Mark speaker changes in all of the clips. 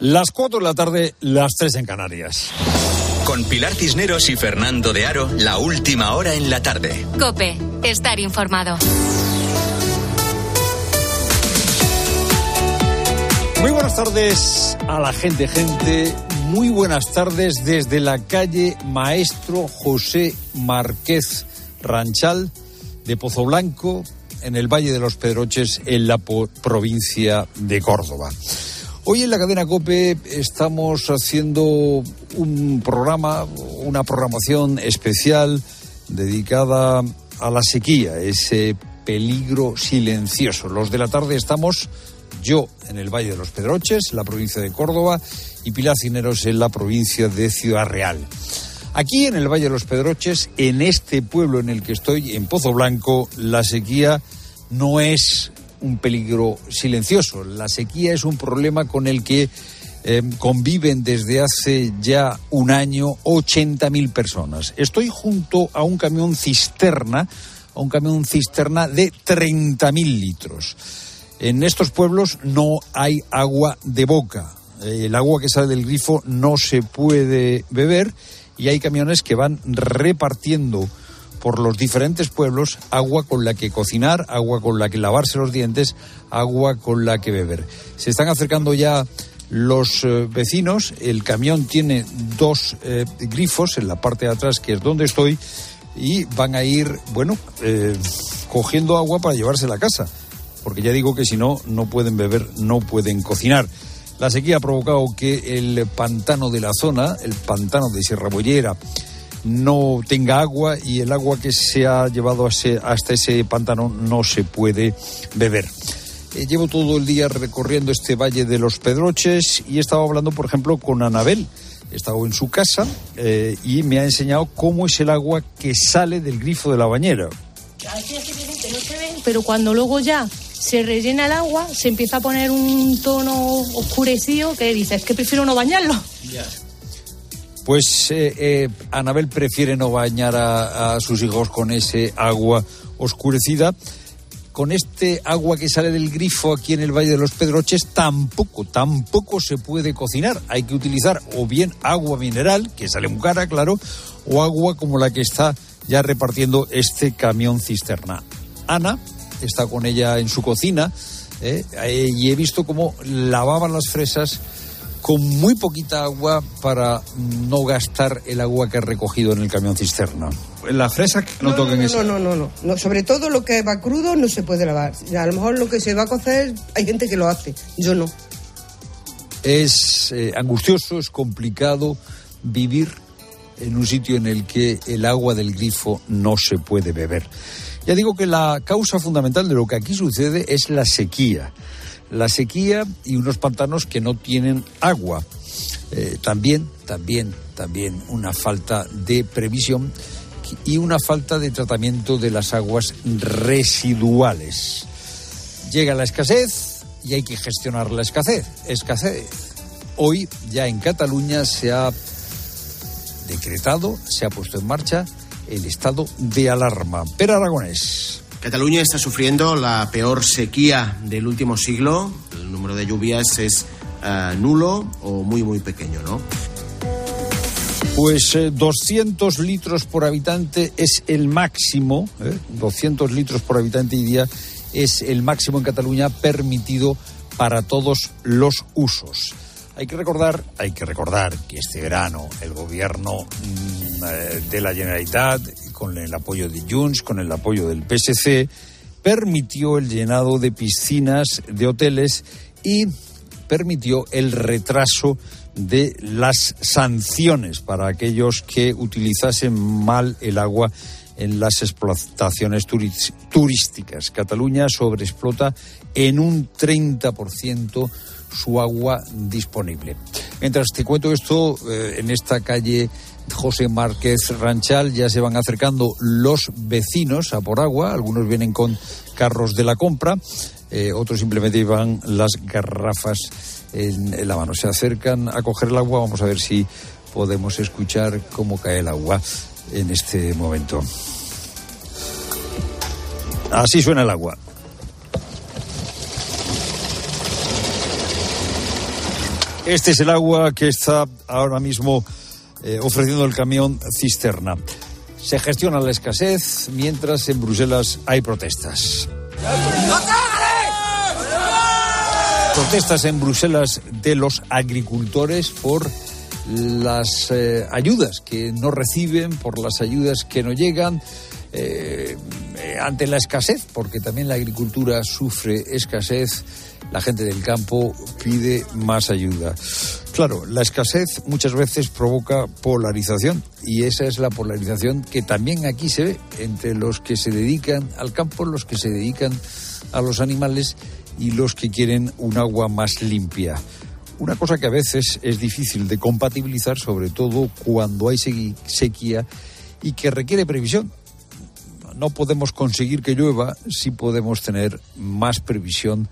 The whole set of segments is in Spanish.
Speaker 1: Las 4 de la tarde, las 3 en Canarias.
Speaker 2: Con Pilar Cisneros y Fernando de Aro, la última hora en la tarde.
Speaker 3: Cope, estar informado.
Speaker 1: Muy buenas tardes a la gente, gente. Muy buenas tardes desde la calle Maestro José Márquez Ranchal de Pozo Blanco, en el Valle de los Pedroches, en la provincia de Córdoba. Hoy en la cadena Cope estamos haciendo un programa, una programación especial dedicada a la sequía, ese peligro silencioso. Los de la tarde estamos yo en el Valle de los Pedroches, la provincia de Córdoba, y Pilar Cineros en la provincia de Ciudad Real. Aquí en el Valle de los Pedroches, en este pueblo en el que estoy, en Pozo Blanco, la sequía no es un peligro silencioso. La sequía es un problema con el que eh, conviven desde hace ya un año 80.000 personas. Estoy junto a un camión cisterna, a un camión cisterna de 30.000 litros. En estos pueblos no hay agua de boca. Eh, el agua que sale del grifo no se puede beber y hay camiones que van repartiendo por los diferentes pueblos agua con la que cocinar, agua con la que lavarse los dientes, agua con la que beber. Se están acercando ya los eh, vecinos, el camión tiene dos eh, grifos en la parte de atrás, que es donde estoy, y van a ir, bueno, eh, cogiendo agua para llevarse a la casa, porque ya digo que si no, no pueden beber, no pueden cocinar. La sequía ha provocado que el pantano de la zona, el pantano de Sierra Bollera, no tenga agua y el agua que se ha llevado hasta ese pantano no se puede beber. Eh, llevo todo el día recorriendo este valle de los Pedroches y he estado hablando, por ejemplo, con Anabel. He estado en su casa eh, y me ha enseñado cómo es el agua que sale del grifo de la bañera.
Speaker 4: pero cuando luego ya se rellena el agua, se empieza a poner un tono oscurecido que dices que prefiero no bañarlo.
Speaker 1: Pues eh, eh, Anabel prefiere no bañar a, sus hijos con ese agua oscurecida con este agua que sale del grifo aquí en el Valle de los Pedroches tampoco, tampoco se puede cocinar. Hay que utilizar o bien agua mineral, que sale muy cara, claro, o agua como la que está ya repartiendo este camión cisterna. Ana está con ella en su cocina eh, y he visto cómo lavaban las fresas con muy poquita agua para no gastar el agua que ha recogido en el camión cisterna. La fresa que no, toquen
Speaker 5: eso. No, no, no, no, Sobre todo lo que va crudo no se puede lavar. A lo mejor lo que se va a cocer hay gente que lo hace. Yo no.
Speaker 1: Es eh, angustioso, es complicado vivir en un sitio en el que el agua del grifo no se puede beber. Ya digo que la causa fundamental de lo que aquí sucede es la sequía la sequía y unos pantanos que no tienen agua. Eh, también, también, también una falta de previsión y una falta de tratamiento de las aguas residuales. Llega la escasez y hay que gestionar la escasez. Escasez. Hoy ya en Cataluña se ha decretado, se ha puesto en marcha el estado de alarma. Pero Aragonés.
Speaker 6: Cataluña está sufriendo la peor sequía del último siglo. El número de lluvias es eh, nulo o muy, muy pequeño, ¿no?
Speaker 1: Pues 200 eh, litros por habitante es el máximo, 200 ¿eh? litros por habitante y día es el máximo en Cataluña permitido para todos los usos. Hay que recordar, hay que recordar que este verano el gobierno mm, de la Generalitat con el apoyo de Junts, con el apoyo del PSC, permitió el llenado de piscinas, de hoteles y permitió el retraso de las sanciones para aquellos que utilizasen mal el agua en las explotaciones turísticas. Cataluña sobreexplota en un 30% su agua disponible. Mientras te cuento esto, eh, en esta calle José Márquez Ranchal ya se van acercando los vecinos a por agua, algunos vienen con carros de la compra, eh, otros simplemente llevan las garrafas en, la mano. Se acercan a coger el agua, vamos a ver si podemos escuchar cómo cae el agua en este momento. Así suena el agua. Este es el agua que está ahora mismo eh, ofreciendo el camión cisterna. Se gestiona la escasez mientras en Bruselas hay protestas. Protestas en Bruselas de los agricultores por las eh, ayudas que no reciben, por las ayudas que no llegan, eh, ante la escasez, porque también la agricultura sufre escasez, la gente del campo pide más ayuda. Claro, la escasez muchas veces provoca polarización y esa es la polarización que también aquí se ve entre los que se dedican al campo, los que se dedican a los animales y los que quieren un agua más limpia. Una cosa que a veces es difícil de compatibilizar, sobre todo cuando hay sequía y que requiere previsión. No podemos conseguir que llueva si podemos tener más previsión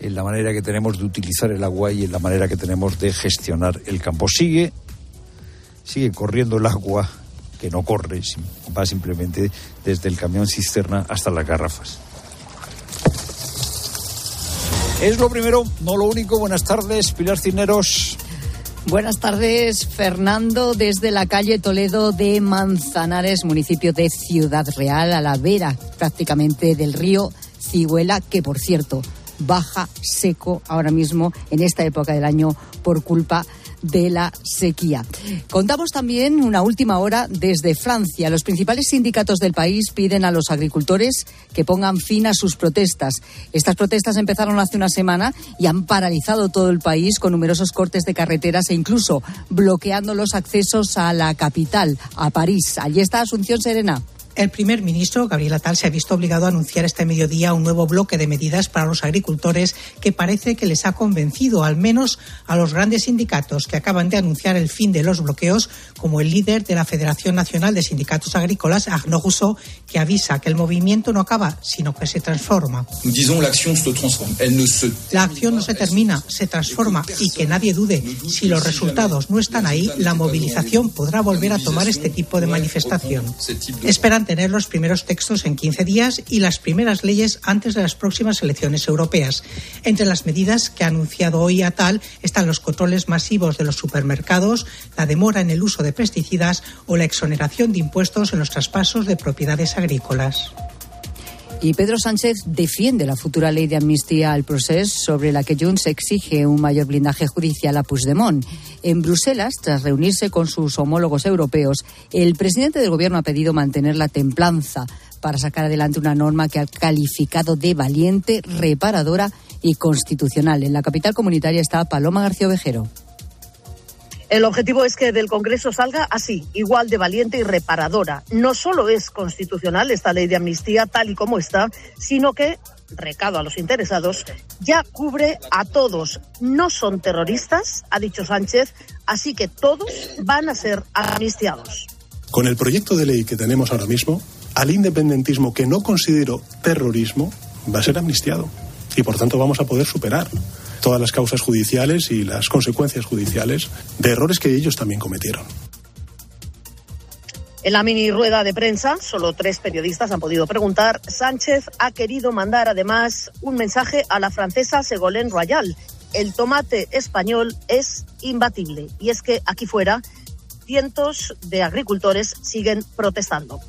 Speaker 1: en la manera que tenemos de utilizar el agua y en la manera que tenemos de gestionar el campo. Sigue, sigue corriendo el agua, que no corre, va simplemente desde el camión cisterna hasta las garrafas. Es lo primero, no lo único. Buenas tardes, Pilar Cineros.
Speaker 7: Buenas tardes, Fernando, desde la calle Toledo de Manzanares, municipio de Ciudad Real, a la vera prácticamente del río Ciguela, que por cierto baja seco ahora mismo en esta época del año por culpa de la sequía. Contamos también una última hora desde Francia. Los principales sindicatos del país piden a los agricultores que pongan fin a sus protestas. Estas protestas empezaron hace una semana y han paralizado todo el país con numerosos cortes de carreteras e incluso bloqueando los accesos a la capital, a París. Allí está Asunción Serena.
Speaker 8: El primer ministro, Gabriel Atal, se ha visto obligado a anunciar este mediodía un nuevo bloque de medidas para los agricultores que parece que les ha convencido, al menos a los grandes sindicatos que acaban de anunciar el fin de los bloqueos, como el líder de la Federación Nacional de Sindicatos Agrícolas, Arnaud Rousseau, que avisa que el movimiento no acaba, sino que se transforma. La acción no se termina, se transforma y que nadie dude, si los resultados no están ahí, la movilización podrá volver a tomar este tipo de manifestación. Esperan tener los primeros textos en 15 días y las primeras leyes antes de las próximas elecciones europeas. Entre las medidas que ha anunciado hoy Atal están los controles masivos de los supermercados, la demora en el uso de pesticidas o la exoneración de impuestos en los traspasos de propiedades agrícolas.
Speaker 7: Y Pedro Sánchez defiende la futura ley de amnistía al proceso sobre la que Junts exige un mayor blindaje judicial a Puigdemont. En Bruselas, tras reunirse con sus homólogos europeos, el presidente del gobierno ha pedido mantener la templanza para sacar adelante una norma que ha calificado de valiente, reparadora y constitucional. En la capital comunitaria está Paloma García Ovejero.
Speaker 9: El objetivo es que del Congreso salga así, igual de valiente y reparadora. No solo es constitucional esta ley de amnistía tal y como está, sino que, recado a los interesados, ya cubre a todos. No son terroristas, ha dicho Sánchez, así que todos van a ser amnistiados.
Speaker 10: Con el proyecto de ley que tenemos ahora mismo, al independentismo que no considero terrorismo va a ser amnistiado. Y por tanto vamos a poder superar todas las causas judiciales y las consecuencias judiciales de errores que ellos también cometieron.
Speaker 9: En la mini rueda de prensa, solo tres periodistas han podido preguntar. Sánchez ha querido mandar además un mensaje a la francesa Ségolène Royal. El tomate español es imbatible. Y es que aquí fuera, cientos de agricultores siguen protestando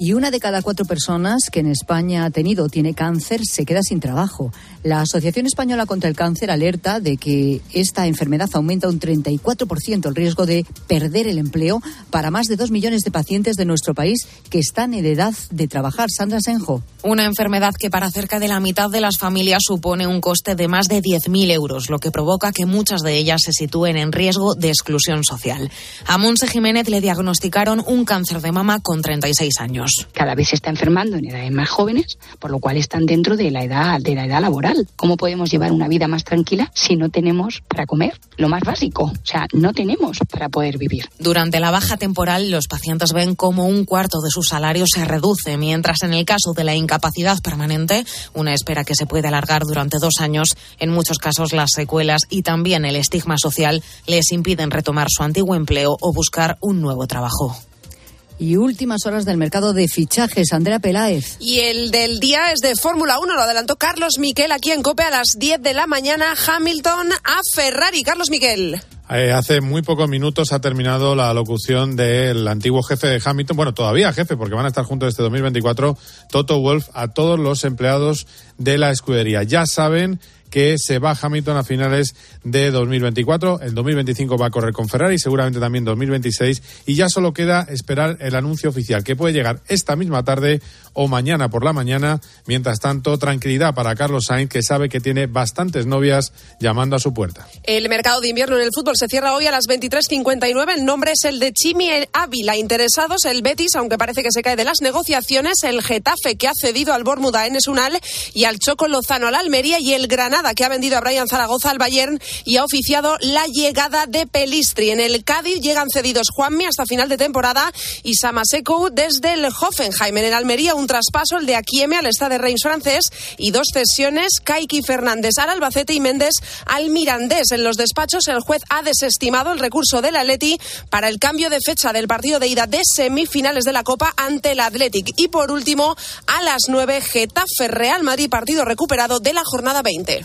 Speaker 7: y una de cada cuatro personas que en España ha tenido o tiene cáncer se queda sin trabajo. La Asociación Española contra el Cáncer alerta de que esta enfermedad aumenta un 34% el riesgo de perder el empleo para más de dos millones de pacientes de nuestro país que están en edad de trabajar. Sandra Senjo.
Speaker 11: Una enfermedad que para cerca de la mitad de las familias supone un coste de más de 10.000 euros, lo que provoca que muchas de ellas se sitúen en riesgo de exclusión social. A Monse Jiménez le diagnosticaron un cáncer de mama con 36 años.
Speaker 12: Cada vez se está enfermando en edades más jóvenes, por lo cual están dentro de la edad, de la edad laboral. ¿Cómo podemos llevar una vida más tranquila si no tenemos para comer? Lo más básico. O sea, no tenemos para poder vivir.
Speaker 11: Durante la baja temporal, los pacientes ven cómo un cuarto de su salario se reduce, mientras en el caso de la incapacidad permanente, una espera que se puede alargar durante dos años, en muchos casos las secuelas y también el estigma social les impiden retomar su antiguo empleo o buscar un nuevo trabajo.
Speaker 7: Y últimas horas del mercado de fichajes. Andrea Peláez.
Speaker 13: Y el del día es de Fórmula 1, lo adelantó Carlos Miquel aquí en COPE a las 10 de la mañana. Hamilton a Ferrari. Carlos Miquel.
Speaker 14: Eh, hace muy pocos minutos ha terminado la locución del antiguo jefe de Hamilton, bueno, todavía jefe, porque van a estar juntos este 2024, Toto Wolf, a todos los empleados de la escudería. Ya saben que se va Hamilton a finales de 2024. En 2025 va a correr con Ferrari, seguramente también 2026. Y ya solo queda esperar el anuncio oficial, que puede llegar esta misma tarde o mañana por la mañana. Mientras tanto, tranquilidad para Carlos Sainz, que sabe que tiene bastantes novias llamando a su puerta.
Speaker 13: El mercado de invierno en el fútbol se cierra hoy a las 23.59. El nombre es el de Chimi Ávila. Interesados el Betis, aunque parece que se cae de las negociaciones, el Getafe, que ha cedido al Bormuda en Esunal y al Choco Lozano al Almería y el Granada, que ha vendido a Brian Zaragoza al Bayern y ha oficiado la llegada de Pelistri. En el Cádiz llegan cedidos Juanmi hasta final de temporada y Samaseco desde el Hoffenheim. En el Almería un traspaso, el de Akieme al Stade Reims francés y dos cesiones, Kaiki Fernández al Albacete y Méndez al Mirandés. En los despachos el juez ha desestimado el recurso del Atleti para el cambio de fecha del partido de ida de semifinales de la Copa ante el Athletic. Y por último, a las 9, Getafe Real Madrid, partido recuperado de la jornada 20.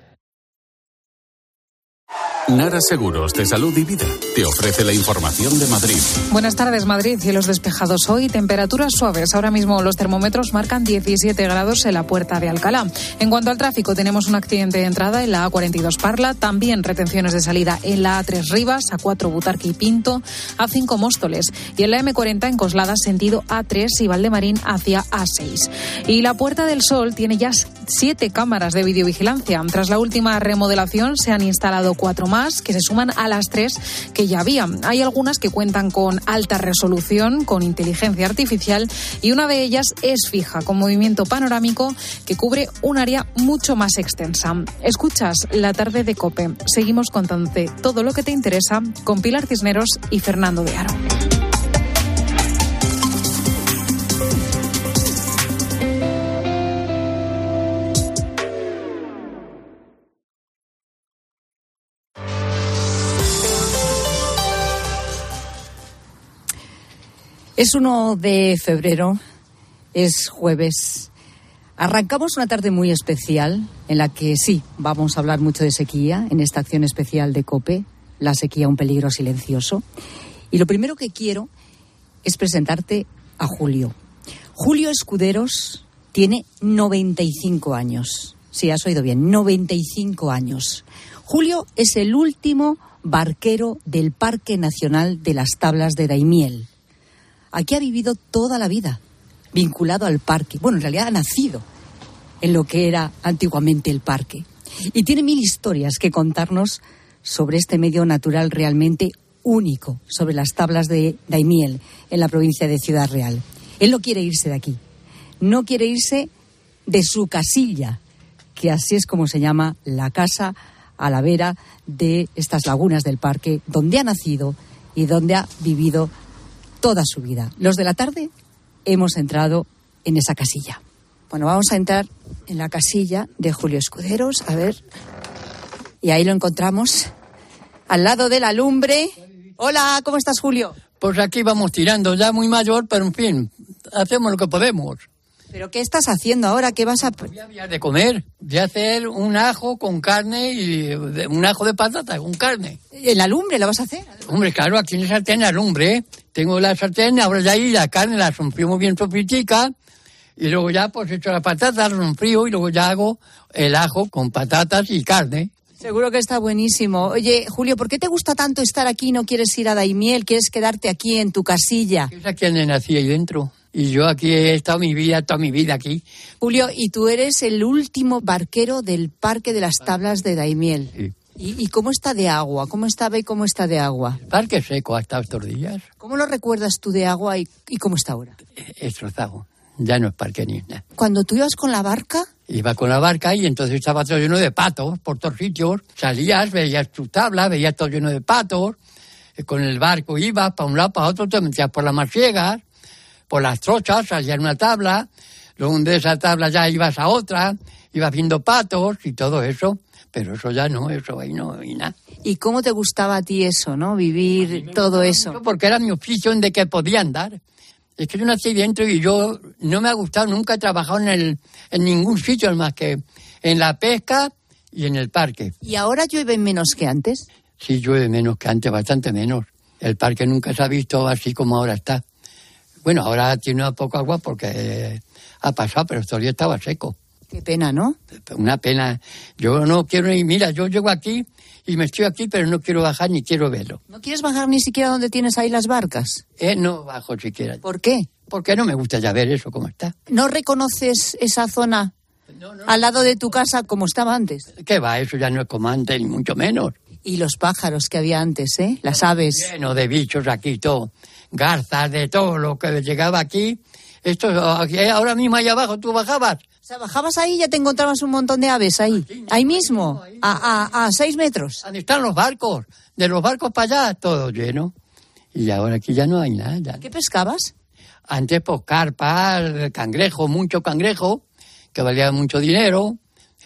Speaker 15: Nara Seguros de Salud y Vida te ofrece la información de Madrid.
Speaker 16: Buenas tardes, Madrid. Cielos despejados hoy, temperaturas suaves. Ahora mismo los termómetros marcan 17 grados en la puerta de Alcalá. En cuanto al tráfico, tenemos un accidente de entrada en la A42 Parla, también retenciones de salida en la A3 Rivas, A4 Butarque y Pinto, A5 Móstoles y en la M40 en Coslada, sentido A3 y Valdemarín hacia A6. Y la Puerta del Sol tiene ya siete cámaras de videovigilancia. Tras la última remodelación se han instalado cuatro más que se suman a las tres que ya había. Hay algunas que cuentan con alta resolución, con inteligencia artificial y una de ellas es fija, con movimiento panorámico que cubre un área mucho más extensa. Escuchas la tarde de Cope. Seguimos contándote todo lo que te interesa con Pilar Cisneros y Fernando de Aro.
Speaker 7: Es 1 de febrero, es jueves. Arrancamos una tarde muy especial en la que sí, vamos a hablar mucho de sequía en esta acción especial de COPE, la sequía un peligro silencioso. Y lo primero que quiero es presentarte a Julio. Julio Escuderos tiene 95 años. Sí, has oído bien, 95 años. Julio es el último barquero del Parque Nacional de las Tablas de Daimiel Aquí ha vivido toda la vida, vinculado al parque. Bueno, en realidad ha nacido en lo que era antiguamente el parque. Y tiene mil historias que contarnos sobre este medio natural realmente único, sobre las tablas de Daimiel, en la provincia de Ciudad Real. Él no quiere irse de aquí. No quiere irse de su casilla, que así es como se llama la casa a la vera de estas lagunas del parque, donde ha nacido y donde ha vivido toda su vida. Los de la tarde hemos entrado en esa casilla. Bueno, vamos a entrar en la casilla de Julio Escuderos, a ver. Y ahí lo encontramos, al lado de la lumbre. Hola, ¿cómo estás, Julio?
Speaker 17: Pues aquí vamos tirando, ya muy mayor, pero en fin, hacemos lo que podemos.
Speaker 7: ¿Pero qué estás haciendo ahora? ¿Qué vas a...?
Speaker 17: Voy a de comer, voy a hacer un ajo con carne y un ajo de patata con carne.
Speaker 7: ¿En la lumbre lo vas a hacer?
Speaker 17: Hombre, claro, aquí en la sartén, la lumbre. ¿eh? Tengo la sartén, ahora ya ahí la carne la rompió muy bien sopitica y luego ya pues echo la patata, la frío y luego ya hago el ajo con patatas y carne.
Speaker 7: Seguro que está buenísimo. Oye, Julio, ¿por qué te gusta tanto estar aquí y no quieres ir a Daimiel? ¿Quieres quedarte aquí en tu casilla?
Speaker 17: Es aquí donde nací ahí dentro. Y yo aquí he estado mi vida, toda mi vida aquí.
Speaker 7: Julio, y tú eres el último barquero del Parque de las Tablas de Daimiel.
Speaker 17: Sí.
Speaker 7: ¿Y, cómo está de agua? ¿Cómo estaba y cómo está de agua?
Speaker 17: El parque seco hasta estos días.
Speaker 7: ¿Cómo lo recuerdas tú de agua y, cómo está ahora?
Speaker 17: Destrozado. Ya no es parque ni nada.
Speaker 7: ¿Cuando tú ibas con la barca?
Speaker 17: Iba con la barca y entonces estaba todo lleno de patos por todos sitios. Salías, veías tu tabla, veías todo lleno de patos. Con el barco ibas para un lado, para otro, te metías por las masiegas por las trochas, salía en una tabla, luego de esa tabla ya ibas a otra, ibas viendo patos y todo eso. pero eso ya no, eso ahí no, y nada.
Speaker 7: ¿Y cómo te gustaba a ti eso, no? Vivir todo eso.
Speaker 17: Porque era mi oficio de que podía andar. Es que yo nací dentro y yo no me ha gustado, nunca he trabajado en, el, en ningún sitio más que en la pesca y en el parque.
Speaker 7: ¿Y ahora llueve menos que antes?
Speaker 17: Sí, llueve menos que antes, bastante menos. El parque nunca se ha visto así como ahora está. Bueno, ahora tiene poco agua porque ha pasado, pero todavía estaba seco.
Speaker 7: Qué pena, ¿no?
Speaker 17: Una pena. Yo no quiero ir, mira, yo llego aquí y me estoy aquí, pero no quiero bajar ni quiero verlo.
Speaker 7: ¿No quieres bajar ni siquiera donde tienes ahí las barcas?
Speaker 17: Eh, no bajo siquiera.
Speaker 7: ¿Por qué?
Speaker 17: Porque no me gusta ya ver eso como está.
Speaker 7: ¿No reconoces esa zona al lado de tu casa como estaba antes?
Speaker 17: ¿Qué va? Eso ya no es como antes, ni mucho menos.
Speaker 7: Y los pájaros que había antes, ¿eh? Las aves.
Speaker 17: Lleno de bichos aquí, todo. Garzas, de todo lo que llegaba aquí. Esto, ahora mismo ahí abajo, tú bajabas.
Speaker 7: O sea, bajabas ahí y ya te encontrabas un montón de aves ahí. Ahí mismo, a, a, a seis metros.
Speaker 17: ¿Dónde están los barcos? De los barcos para allá, todo lleno. Y ahora aquí ya no hay nada.
Speaker 7: ¿Qué pescabas?
Speaker 17: Antes, pues, carpas, cangrejo, mucho cangrejo, que valía mucho dinero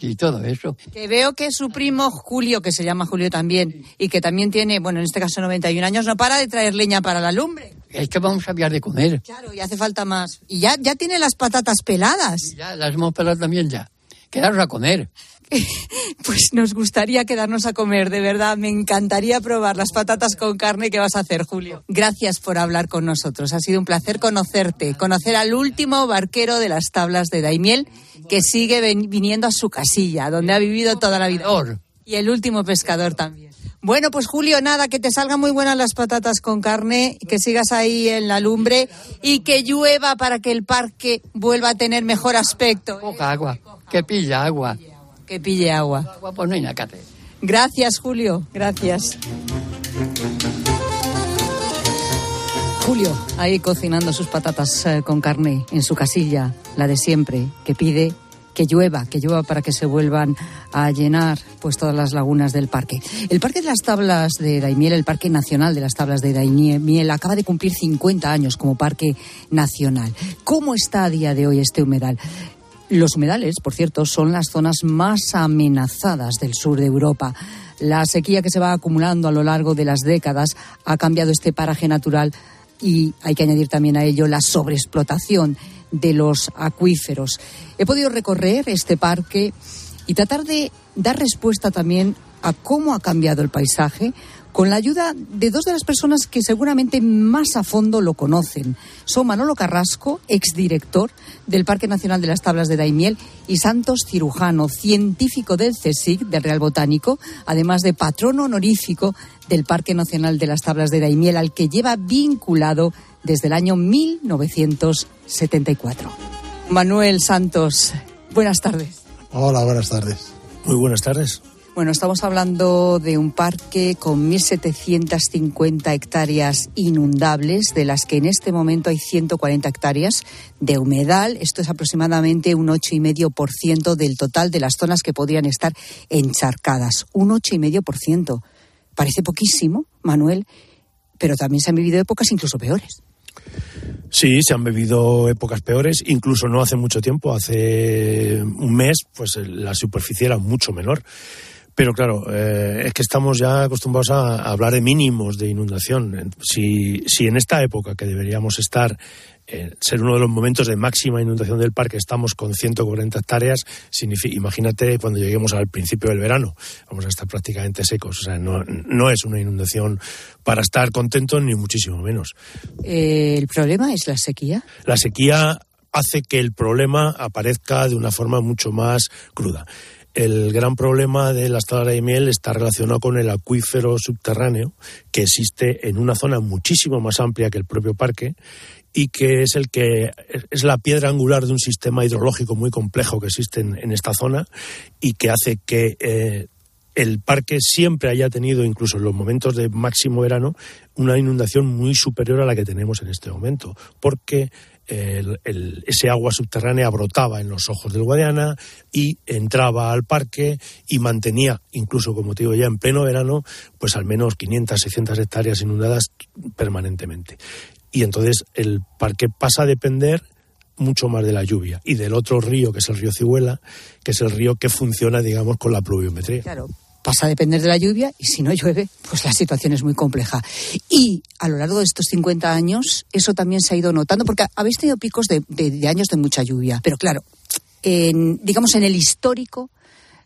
Speaker 17: y todo eso.
Speaker 7: Que veo que su primo Julio, que se llama Julio también, y que también tiene, bueno, en este caso 91 años, no para de traer leña para la lumbre.
Speaker 17: Es que vamos a enviar de comer.
Speaker 7: Claro, y hace falta más. Y ya, ya tiene las patatas peladas.
Speaker 17: Ya las hemos pelado también ya. Quedaros a comer.
Speaker 7: Pues nos gustaría quedarnos a comer, de verdad. Me encantaría probar las patatas con carne que vas a hacer, Julio. Gracias por hablar con nosotros. Ha sido un placer conocerte, conocer al último barquero de las tablas de Daimiel que sigue viniendo a su casilla, donde ha vivido toda la vida. Y el último pescador también. Bueno, pues Julio, nada, que te salgan muy buenas las patatas con carne, que sigas ahí en la lumbre y que llueva para que el parque vuelva a tener mejor aspecto.
Speaker 17: Poca agua, que pilla agua.
Speaker 7: Que pille agua.
Speaker 17: Agua, pues no hay nada
Speaker 7: Gracias, Julio, gracias. Julio, ahí cocinando sus patatas eh, con carne en su casilla, la de siempre, que pide que llueva, que llueva para que se vuelvan a llenar pues todas las lagunas del parque. El Parque de las Tablas de Daimiel, el Parque Nacional de las Tablas de Daimiel, acaba de cumplir 50 años como parque nacional. ¿Cómo está a día de hoy este humedal? Los humedales, por cierto, son las zonas más amenazadas del sur de Europa. La sequía que se va acumulando a lo largo de las décadas ha cambiado este paraje natural y hay que añadir también a ello la sobreexplotación de los acuíferos. He podido recorrer este parque y tratar de dar respuesta también a cómo ha cambiado el paisaje con la ayuda de dos de las personas que seguramente más a fondo lo conocen. Son Manolo Carrasco, exdirector del Parque Nacional de las Tablas de Daimiel, y Santos Cirujano, científico del CSIC, del Real Botánico, además de patrono honorífico del Parque Nacional de las Tablas de Daimiel, al que lleva vinculado desde el año 1974. Manuel Santos, buenas tardes.
Speaker 18: Hola, buenas tardes. Muy buenas tardes.
Speaker 7: Bueno, estamos hablando de un parque con 1.750 hectáreas inundables, de las que en este momento hay 140 hectáreas de humedal. Esto es aproximadamente un 8,5% del total de las zonas que podrían estar encharcadas. Un 8,5%. Parece poquísimo, Manuel, pero también se han vivido épocas incluso peores.
Speaker 18: Sí, se han vivido épocas peores, incluso no hace mucho tiempo, hace un mes, pues la superficie era mucho menor. Pero claro, eh, es que estamos ya acostumbrados a, hablar de mínimos de inundación. Si, si en esta época que deberíamos estar, eh, ser uno de los momentos de máxima inundación del parque, estamos con 140 hectáreas, imagínate cuando lleguemos al principio del verano, vamos a estar prácticamente secos. O sea, no, no es una inundación para estar contentos ni muchísimo menos.
Speaker 7: Eh, ¿El problema es la sequía?
Speaker 18: La sequía hace que el problema aparezca de una forma mucho más cruda el gran problema de la estada de miel está relacionado con el acuífero subterráneo que existe en una zona muchísimo más amplia que el propio parque y que es el que es la piedra angular de un sistema hidrológico muy complejo que existe en, esta zona y que hace que eh, el parque siempre haya tenido, incluso en los momentos de máximo verano, una inundación muy superior a la que tenemos en este momento, porque ese agua subterránea brotaba en los ojos del Guadiana y entraba al parque y mantenía, incluso como te digo ya en pleno verano, pues al menos 500, 600 hectáreas inundadas permanentemente. Y entonces el parque pasa a depender mucho más de la lluvia y del otro río, que es el río Cihuela, que es el río que funciona, digamos, con la pluviometría.
Speaker 7: Claro, pasa a depender de la lluvia y si no llueve, pues la situación es muy compleja. Y a lo largo de estos 50 años, eso también se ha ido notando, porque habéis tenido picos de, años de mucha lluvia. Pero claro, en, digamos en el histórico,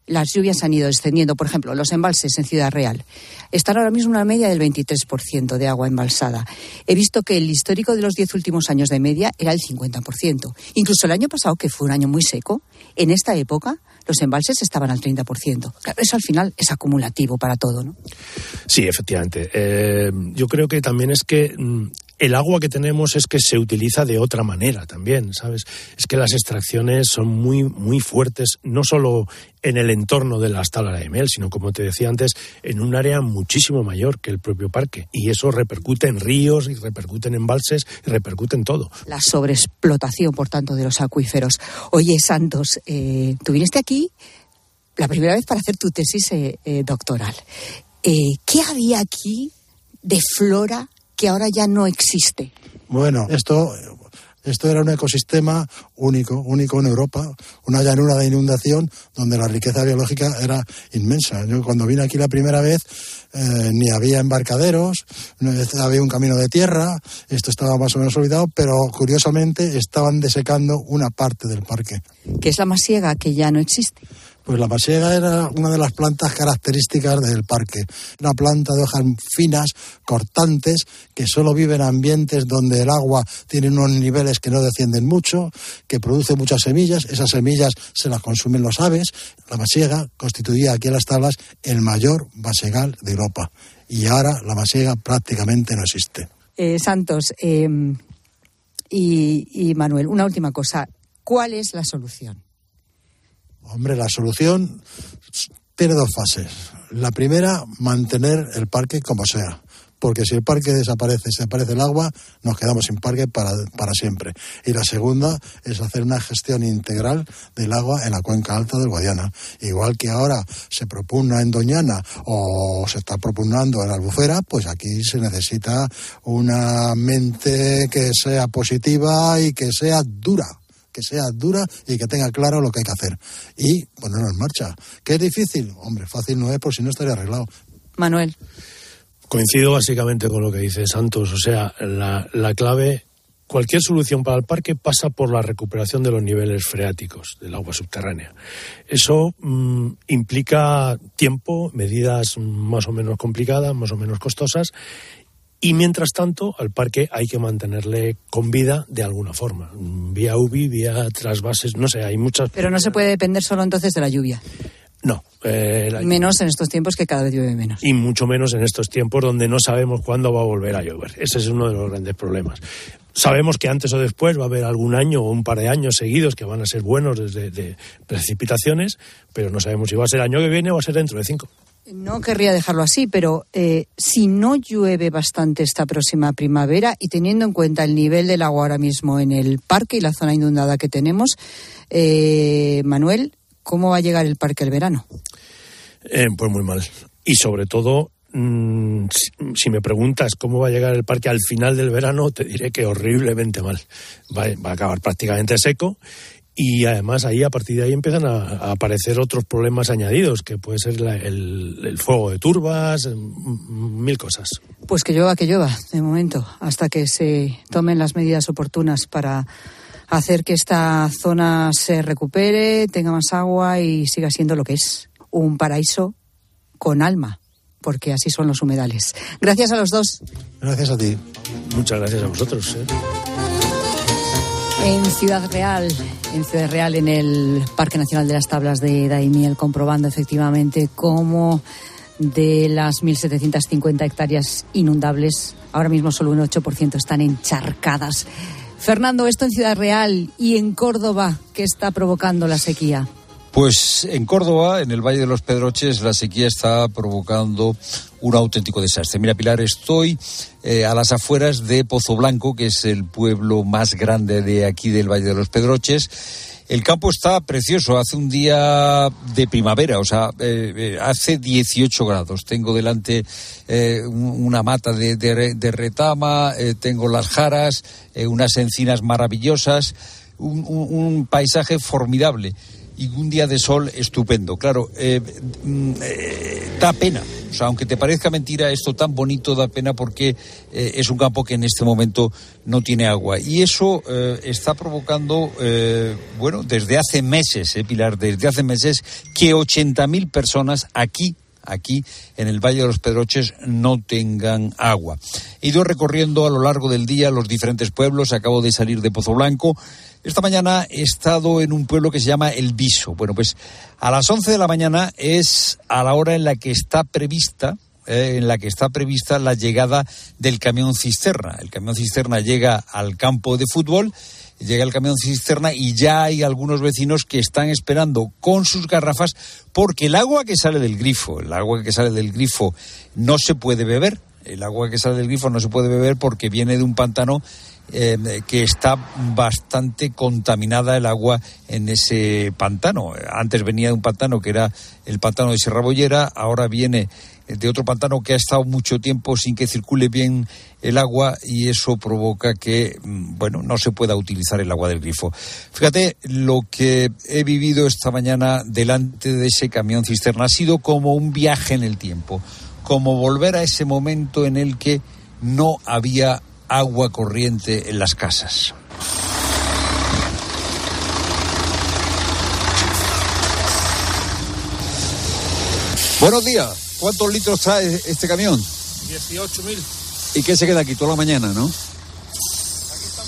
Speaker 7: las lluvias han ido descendiendo. Por ejemplo, los embalses en Ciudad Real están ahora mismo una media del 23% de agua embalsada. He visto que el histórico de los 10 últimos años de media era el 50%. Incluso el año pasado, que fue un año muy seco, en esta época los embalses estaban al 30%. Claro, eso al final es acumulativo para todo, ¿no?
Speaker 18: Sí, efectivamente. Eh, yo creo que también es que mm, el agua que tenemos es que se utiliza de otra manera también, ¿sabes? Es que las extracciones son muy, muy fuertes, no solo en el entorno de la Tala de Mel, sino, como te decía antes, en un área muchísimo mayor que el propio parque. Y eso repercute en ríos, y repercute en embalses, y repercute en todo.
Speaker 7: La sobreexplotación, por tanto, de los acuíferos. Oye, Santos, eh, tú viniste aquí la primera vez para hacer tu tesis eh, eh, doctoral. Eh, ¿Qué había aquí de flora que ahora ya no existe?
Speaker 19: Bueno, esto, esto era un ecosistema único, único en Europa, una llanura de inundación donde la riqueza biológica era inmensa. Yo cuando vine aquí la primera vez eh, ni había embarcaderos, no había un camino de tierra, esto estaba más o menos olvidado, pero curiosamente estaban desecando una parte del parque.
Speaker 7: Que es la masiega que ya no existe.
Speaker 19: Pues la masiega era una de las plantas características del parque. Una planta de hojas finas, cortantes, que solo vive en ambientes donde el agua tiene unos niveles que no descienden mucho, que produce muchas semillas. Esas semillas se las consumen los aves. La masiega constituía aquí en las tablas el mayor vasegal de Europa. Y ahora la masiega prácticamente no existe.
Speaker 7: Eh, Santos eh, y Manuel, una última cosa. ¿Cuál es la solución?
Speaker 19: Hombre, la solución tiene dos fases. La primera, mantener el parque como sea. Porque si el parque desaparece, desaparece el agua, nos quedamos sin parque para, para siempre. Y la segunda es hacer una gestión integral del agua en la cuenca alta del Guadiana. Igual que ahora se propugna en Doñana o se está propugnando en Albufera, pues aquí se necesita una mente que sea positiva y que sea dura que sea dura y que tenga claro lo que hay que hacer. Y ponerlo en marcha. ¿Qué es difícil? Hombre, fácil no es, por si no estaría arreglado.
Speaker 7: Manuel.
Speaker 18: Coincido básicamente con lo que dice Santos. O sea, la, la clave, cualquier solución para el parque pasa por la recuperación de los niveles freáticos del agua subterránea. Eso mm, implica tiempo, medidas más o menos complicadas, más o menos costosas. Y mientras tanto, al parque hay que mantenerle con vida de alguna forma. Vía UBI, vía trasvases, no sé, hay muchas.
Speaker 7: Pero no se puede depender solo entonces de la lluvia.
Speaker 18: No. eh, la-
Speaker 7: menos en estos tiempos que cada vez llueve menos.
Speaker 18: y mucho menos en estos tiempos donde no sabemos cuándo va a volver a llover. Ese es uno de los grandes problemas. Sabemos que antes o después va a haber algún año o un par de años seguidos que van a ser buenos desde de precipitaciones, pero no sabemos si va a ser el año que viene o va a ser dentro de cinco.
Speaker 7: No querría dejarlo así, pero eh, si no llueve bastante esta próxima primavera y teniendo en cuenta el nivel del agua ahora mismo en el parque y la zona inundada que tenemos, eh, Manuel, ¿cómo va a llegar el parque el verano?
Speaker 18: Eh, pues muy mal. Y sobre todo, mm, si, me preguntas cómo va a llegar el parque al final del verano, te diré que horriblemente mal. Va, va a acabar prácticamente seco. Y además ahí, a partir de ahí, empiezan a, a aparecer otros problemas añadidos, que puede ser la- el, el fuego de turbas, mm, mm, mil cosas.
Speaker 7: Pues que llueva, que llueva, de momento, hasta que se tomen las medidas oportunas para hacer que esta zona se recupere, tenga más agua y siga siendo lo que es, un paraíso con alma, porque así son los humedales. Gracias a los dos.
Speaker 19: Gracias a ti.
Speaker 18: Muchas gracias a vosotros. ¿eh?
Speaker 7: En Ciudad Real, en Ciudad Real, en el Parque Nacional de las Tablas de Daimiel, comprobando efectivamente cómo de las 1.750 hectáreas inundables, ahora mismo solo un 8% están encharcadas. Fernando, esto en Ciudad Real y en Córdoba, ¿qué está provocando la sequía?
Speaker 1: Pues en Córdoba, en el Valle de los Pedroches, la sequía está provocando un auténtico desastre. Mira, Pilar, estoy eh, a las afueras de Pozo Blanco, que es el pueblo más grande de aquí del Valle de los Pedroches. El campo está precioso, hace un día de primavera, o sea, eh, eh, hace 18 grados. Tengo delante un- una mata de, de de retama, tengo las jaras, unas encinas maravillosas un paisaje formidable y un día de sol estupendo. Claro, eh, mm, eh, da pena. O sea, aunque te parezca mentira, esto tan bonito da pena porque eh, es un campo que en este momento no tiene agua. Y eso está provocando, bueno, desde hace meses, Pilar, desde hace meses, que 80.000 personas aquí aquí en el Valle de los Pedroches no tengan agua. He ido recorriendo a lo largo del día los diferentes pueblos, acabo de salir de Pozo Blanco. Esta mañana he estado en un pueblo que se llama El Viso. Bueno, pues a las 11 de la mañana es a la hora en la que está prevista eh, en la que está prevista la llegada del camión cisterna. El camión cisterna llega al campo de fútbol, llega el camión cisterna y ya hay algunos vecinos que están esperando con sus garrafas porque el agua que sale del grifo, el agua que sale del grifo no se puede beber. El agua que sale del grifo no se puede beber porque viene de un pantano eh, que está bastante contaminada el agua en ese pantano. Antes venía de un pantano que era el pantano de Sierra Bollera, ahora viene de otro pantano que ha estado mucho tiempo sin que circule bien el agua y eso provoca que, mm, bueno, no se pueda utilizar el agua del grifo. Fíjate, lo que he vivido esta mañana delante de ese camión cisterna ha sido como un viaje en el tiempo, como volver a ese momento en el que no había agua corriente en las casas. Buenos días. ¿Cuántos litros trae este camión?
Speaker 20: 18.000.
Speaker 1: ¿Y qué se queda aquí toda la mañana, no?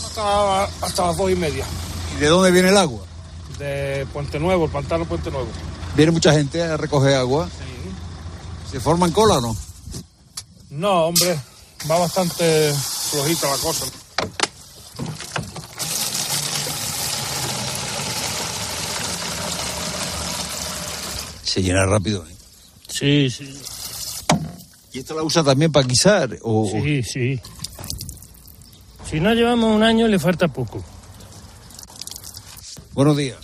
Speaker 20: Hasta, hasta las dos y media.
Speaker 1: ¿Y de dónde viene el agua?
Speaker 20: De Puente Nuevo, el pantano Puente Nuevo.
Speaker 1: Viene mucha gente a recoger agua. ¿Se forman cola o no?
Speaker 20: No, hombre, va bastante flojita la cosa.
Speaker 1: Se llena rápido. ¿eh?
Speaker 20: Sí, sí.
Speaker 1: ¿Y esta la usa también para guisar? O...
Speaker 20: Sí, sí. Si no llevamos un año, le falta poco.
Speaker 1: Buenos días.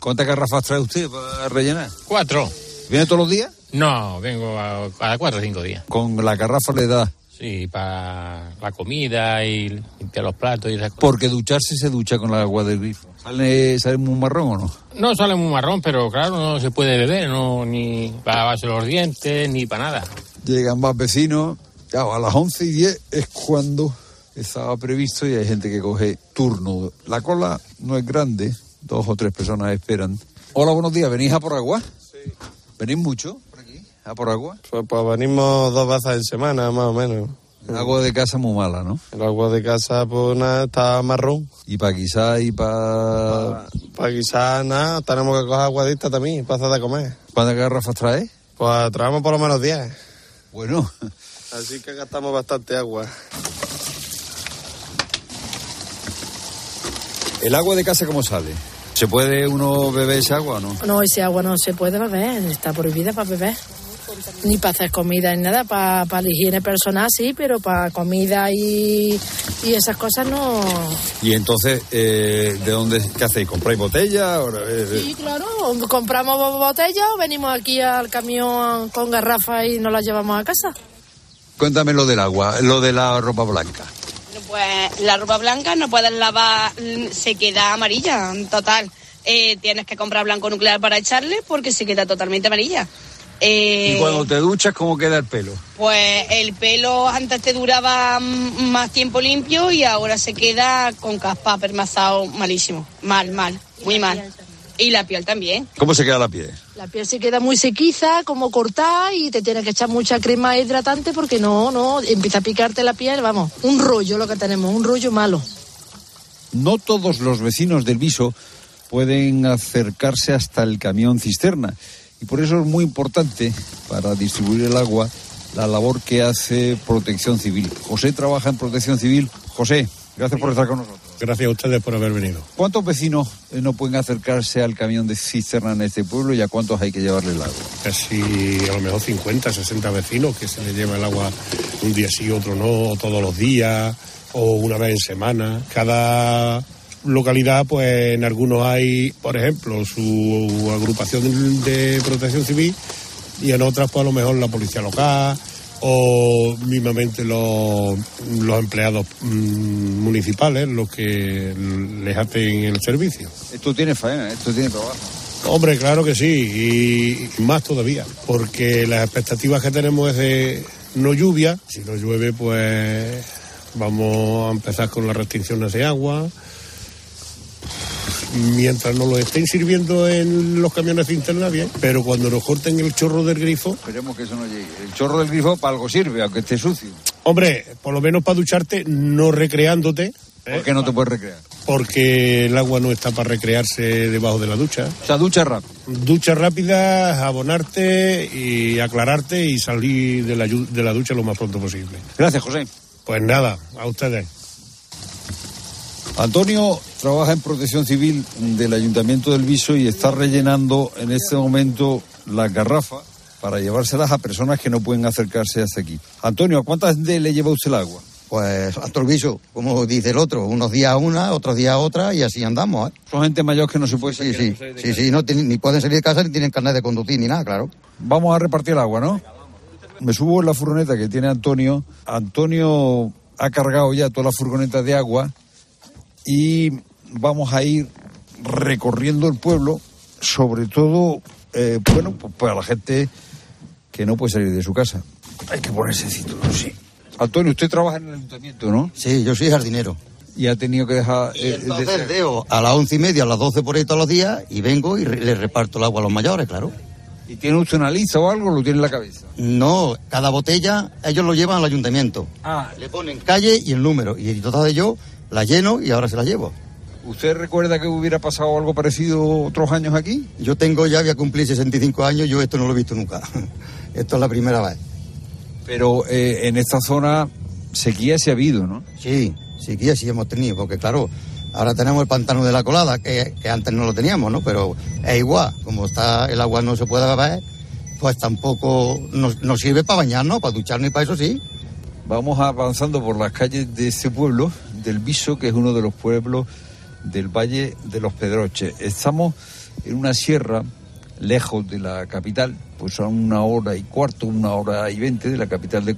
Speaker 1: ¿Cuántas garrafas trae usted para rellenar?
Speaker 21: Cuatro.
Speaker 1: ¿Viene todos los días?
Speaker 21: No, vengo a cada cuatro o cinco días.
Speaker 1: Con la garrafa le da.
Speaker 21: Sí, para la comida y limpiar los platos y esas cosas.
Speaker 1: Porque ducharse se ducha con el agua del grifo. ¿Sale, sale muy marrón o no?
Speaker 21: No sale muy marrón, pero claro, no se puede beber, no ni para lavarse los dientes, ni para nada.
Speaker 1: Llegan más vecinos. Claro, a las 11 y 10 es cuando estaba previsto y hay gente que coge turno. La cola no es grande, dos o tres personas esperan. Hola, buenos días. ¿Venís a por agua? Sí. ¿Venís mucho por aquí? ¿A por agua?
Speaker 22: Pues, pues venimos dos veces en semana, más o menos.
Speaker 1: El agua de casa muy mala, ¿no?
Speaker 22: El agua de casa, pues nada, está marrón.
Speaker 1: ¿Y para guisar y para...?
Speaker 22: Para guisar, nada, tenemos que coger aguadita también, para hacer de comer.
Speaker 1: ¿Cuántas garrafas traes?
Speaker 22: Pues traemos por lo menos 10.
Speaker 1: Bueno.
Speaker 22: Así que gastamos bastante agua.
Speaker 1: ¿El agua de casa cómo sale? ¿Se puede uno beber ese agua o no?
Speaker 23: No, ese agua no se puede beber, está prohibida para beber. Ni para hacer comida ni nada, para, para la higiene personal sí, pero para comida y, y esas cosas no.
Speaker 1: Y entonces, eh, ¿de dónde, qué hacéis? ¿Compráis botella? O, eh,
Speaker 23: Sí, claro, compramos botellas o venimos aquí al camión con garrafas y nos las llevamos a casa.
Speaker 1: Cuéntame lo del agua, lo de la ropa blanca.
Speaker 24: Pues la ropa blanca no puedes lavar, mm, se queda amarilla, total. Eh, tienes que comprar blanco nuclear para echarle porque se queda totalmente amarilla. Eh,
Speaker 1: Y cuando te duchas, ¿cómo queda el pelo?
Speaker 24: Pues el pelo antes te duraba más tiempo limpio y ahora se queda con caspa, permazado, malísimo. Mal, mal, muy mal. Y la piel también.
Speaker 1: ¿Cómo se queda la piel?
Speaker 23: La piel se queda muy sequiza, como cortada y te tienes que echar mucha crema hidratante porque no, no, empieza a picarte la piel, vamos, un rollo lo que tenemos, un rollo malo.
Speaker 1: No todos los vecinos del Viso pueden acercarse hasta el camión cisterna. Y por eso es muy importante para distribuir el agua la labor que hace Protección Civil. José trabaja en Protección Civil. José, gracias por estar con nosotros.
Speaker 18: Gracias a ustedes por haber venido.
Speaker 1: ¿Cuántos vecinos eh, no pueden acercarse al camión de cisterna en este pueblo y a cuántos hay que llevarle el agua?
Speaker 18: Casi a lo mejor 50, 60 vecinos que se les lleva el agua un día sí, otro no, todos los días, o una vez en semana. Cada localidad, pues en algunos hay, por ejemplo, su agrupación de protección civil y en otras, pues a lo mejor la policía local o mismamente los, los empleados mm, municipales los que les hacen el servicio.
Speaker 1: Esto tiene faena, esto tiene trabajo.
Speaker 18: Hombre, claro que sí, y más todavía, porque las expectativas que tenemos es de no lluvia, si no llueve pues vamos a empezar con las restricciones de agua, mientras nos lo estén sirviendo en los camiones de interna bien, pero cuando nos corten el chorro del grifo...
Speaker 1: Esperemos que eso no llegue. El chorro del grifo para algo sirve, aunque esté sucio.
Speaker 18: Hombre, por lo menos para ducharte, no recreándote.
Speaker 1: ¿Por qué no te puedes recrear?
Speaker 18: Porque el agua no está para recrearse debajo de la ducha.
Speaker 1: O sea, ducha rápida.
Speaker 18: Ducha rápida, abonarte y aclararte y salir de la, de la ducha lo más pronto posible.
Speaker 1: Gracias, José.
Speaker 18: Pues nada, a ustedes.
Speaker 1: Antonio trabaja en protección civil del Ayuntamiento del Viso y está rellenando en este momento las garrafas para llevárselas a personas que no pueden acercarse hasta aquí. Antonio, ¿a cuántas de le lleva usted el agua?
Speaker 25: Pues hasta el viso, como dice el otro, unos días una, otros días otra y así andamos. ¿eh?
Speaker 1: Son gente mayor que no se puede
Speaker 25: salir. Sí, sí, sí, sí, no tienen, ni pueden salir de casa ni tienen carnet de conducir ni nada, claro.
Speaker 1: Vamos a repartir el agua, ¿no? Me subo en la furgoneta que tiene Antonio. Antonio ha cargado ya toda la furgoneta de agua y vamos a ir recorriendo el pueblo, sobre todo, eh, bueno, pues para la gente que no puede salir de su casa. Hay que ponerse cinturón, sí. Antonio, usted trabaja en el ayuntamiento, ¿no?
Speaker 25: Sí, yo soy jardinero.
Speaker 1: Y ha tenido que dejar...
Speaker 25: Y entonces deo a las once y media, a las doce por ahí todos los días y vengo y le reparto el agua a los mayores, claro.
Speaker 1: ¿Y tiene usted una lista o algo lo tiene en la cabeza?
Speaker 25: No, cada botella ellos lo llevan al ayuntamiento.
Speaker 1: Ah.
Speaker 25: Le ponen calle y el número. Y entonces yo la lleno y ahora se la llevo.
Speaker 1: ¿Usted recuerda que hubiera pasado algo parecido otros años aquí?
Speaker 25: Yo tengo ya, voy a cumplir 65 años, yo esto no lo he visto nunca. esto es la primera vez.
Speaker 1: Pero eh, en esta zona sequía se ha habido, ¿no?
Speaker 25: Sí, sequía sí hemos tenido, porque claro, ahora tenemos el pantano de la colada, que, antes no lo teníamos, ¿no? Pero es igual, como está el agua no se puede beber, pues tampoco nos, nos sirve para bañarnos, para ducharnos y para eso sí.
Speaker 1: Vamos avanzando por las calles de este pueblo, del Viso, que es uno de los pueblos del Valle de los Pedroches. Estamos en una sierra lejos de la capital, pues a una hora y cuarto, una hora y veinte de la capital de,